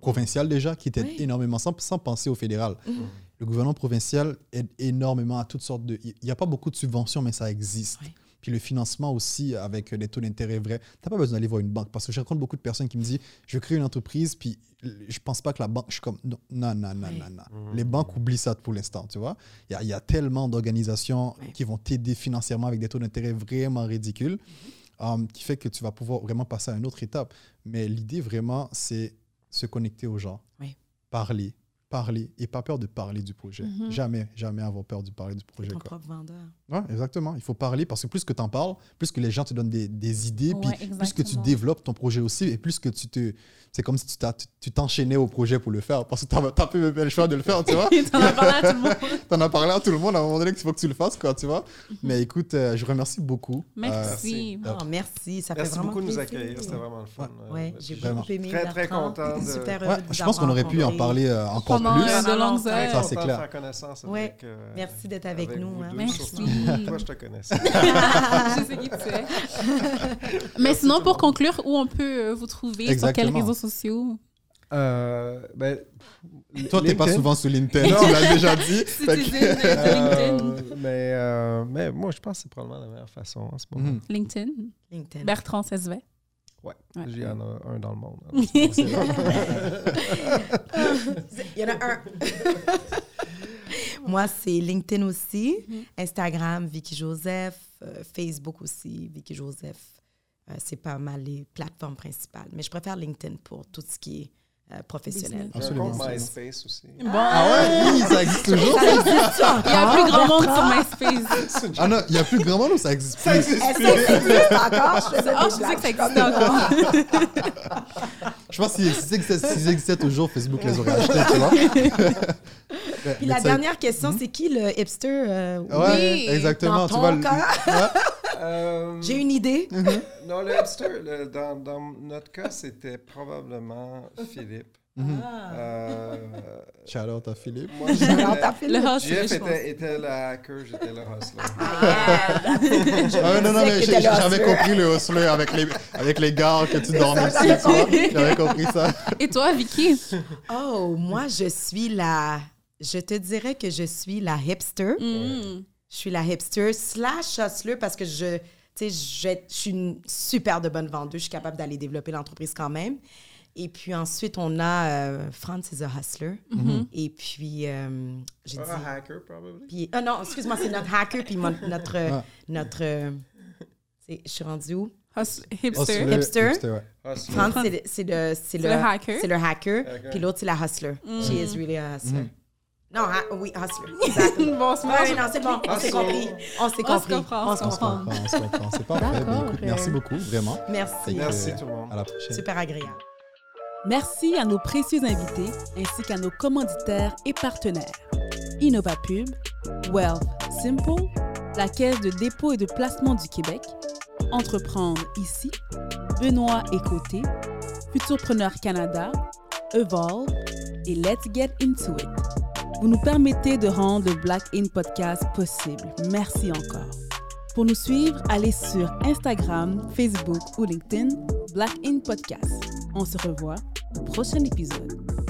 provincial déjà, qui t'aide Oui. énormément, sans, sans penser au fédéral. Mhm. Le gouvernement provincial aide énormément à toutes sortes de... Il n'y a pas beaucoup de subventions, mais ça existe. Oui. Puis le financement aussi, avec des taux d'intérêt vrais. Tu n'as pas besoin d'aller voir une banque. Parce que je rencontre beaucoup de personnes qui me disent, je créer une entreprise, puis je pense pas que la banque... Je suis comme, non, non, non, non, Oui. non, non. Mhm. Les banques oublient ça pour l'instant, tu vois. Il y a, il y a tellement d'organisations Oui. qui vont t'aider financièrement avec des taux d'intérêt vraiment ridicules, um, qui fait que tu vas pouvoir vraiment passer à une autre étape. Mais l'idée vraiment, c'est se connecter aux gens, Oui. parler, parler et pas peur de parler du projet. Mhm. Jamais, jamais avoir peur de parler du projet. Ton Quoi. propre vendeur. Ouais, exactement. Il faut parler parce que plus que tu en parles, plus que les gens te donnent des, des idées, Ouais, puis plus que tu développes ton projet aussi, et plus que tu te. C'est comme si tu t'enchaînais au projet pour le faire, parce que tu plus même pas le choix de le faire, tu vois. [laughs] T'en as parlé à tout le monde. [laughs] Tu en as parlé à tout le monde à un moment donné qu'il faut que tu le fasses, quoi, tu vois. Mhm. Mais écoute, euh, je remercie beaucoup. Merci. Euh, Oh, merci, ça fait Merci vraiment beaucoup de nous accueillir. C'était vraiment le fun. Ouais, Euh, j'ai Vraiment. beaucoup aimé. Très, très content de- Super je pense qu'on aurait pu en parler euh, encore Plus. de longues heures. Ça, c'est clair. faire connaissance Ouais. avec, euh, Merci d'être avec nous, vous hein. deux, Merci. Toi, je te connaissais. [laughs] je sais qui tu es. [laughs] Mais sinon, pour conclure, où on peut euh, vous trouver? Sur Exactement. quels réseaux sociaux? Euh, ben, Toi, tu n'es pas LinkedIn. souvent sur LinkedIn, tu l'as déjà [laughs] dit. Si que- Euh, LinkedIn. mais, euh, mais moi, je pense que c'est probablement la meilleure façon en ce moment. Mhm. LinkedIn. LinkedIn. Bertrand Cesvet. Ouais, Ouais. il y en a un dans le monde. [laughs] [laughs] Il y en a un. Moi, c'est LinkedIn aussi, Mhm. Instagram, Vicky Joseph, euh, Facebook aussi, Vicky Joseph. Euh, c'est pas mal les plateformes principales. Mais je préfère LinkedIn pour tout ce qui est euh, professionnel. Business. J'ai un compte Absolument. MySpace aussi. Bon. Ah ouais, oui, ça existe toujours. Ça existe Il y a plus grand monde sur MySpace. Ah non, il n'y a plus grand monde ou ça existe plus? Est-ce que ça existe encore? Je faisais Ah, des je disais que ça existait encore. Je pense que si si ça si ça existait toujours, Facebook les aurait achetés, tu vois. [laughs] Puis la ça- dernière question, c'est qui le hipster? euh, Ouais, Oui. exactement. Dans tu ton vois, le- cas? Euh, J'ai une idée. [laughs] Non, le hipster, le- dans, dans notre cas, c'était probablement Philippe. [laughs] Mhm. Ah. Euh, Shout out à Philippe. moi, [laughs] t'as fait Le Jeff était, était le hacker, j'étais le hustler. Ah ouais, non, non, mais j'avais compris le hustler avec les, avec les gars que tu dormais dessus. J'avais compris ça. Et toi, Vicky? Oh, moi, je suis la... Je te dirais que je suis la hipster. Mm. Je suis la hipster slash hustler parce que je, tu sais, je, je suis une super de bonne vendeuse. Je suis capable d'aller développer l'entreprise quand même. Et puis ensuite, on a euh, Franz is a hustler. Mhm. Et puis, euh, j'ai dit... Pas un hacker, probablement. Puis, ah non, excuse-moi, c'est notre hacker, puis mon- notre... Ah. notre euh, je suis rendue où? Hipster. Hustler, Hipster. ouais. Hustler. Franz, c'est le, c'est le, c'est C'est le hacker. C'est le hacker. Hacker. Puis l'autre, c'est la hustler. Mm. She is really a hustler. Mhm. Non, ha- oui, hustler. Exactement. [laughs] Bon, c'est Ouais, ouais, non, c'est bon. On s'est compris. On s'est compris. on se On On se comprend, on se comprend. C'est parfait. Écoute, merci beaucoup, vraiment. Merci. Merci euh, tout le monde. À la prochaine. Super agréable. Merci à nos précieux invités ainsi qu'à nos commanditaires et partenaires. InnovaPub, Wealth Simple, la Caisse de dépôt et de placement du Québec, Entreprendre ici, Benoît et Côté, Futurpreneur Canada, Evolve et Let's Get Into It. Vous nous permettez de rendre le Black In Podcast possible. Merci encore. Pour nous suivre, allez sur Instagram, Facebook ou LinkedIn, Black In Podcast. On se revoit au prochain épisode.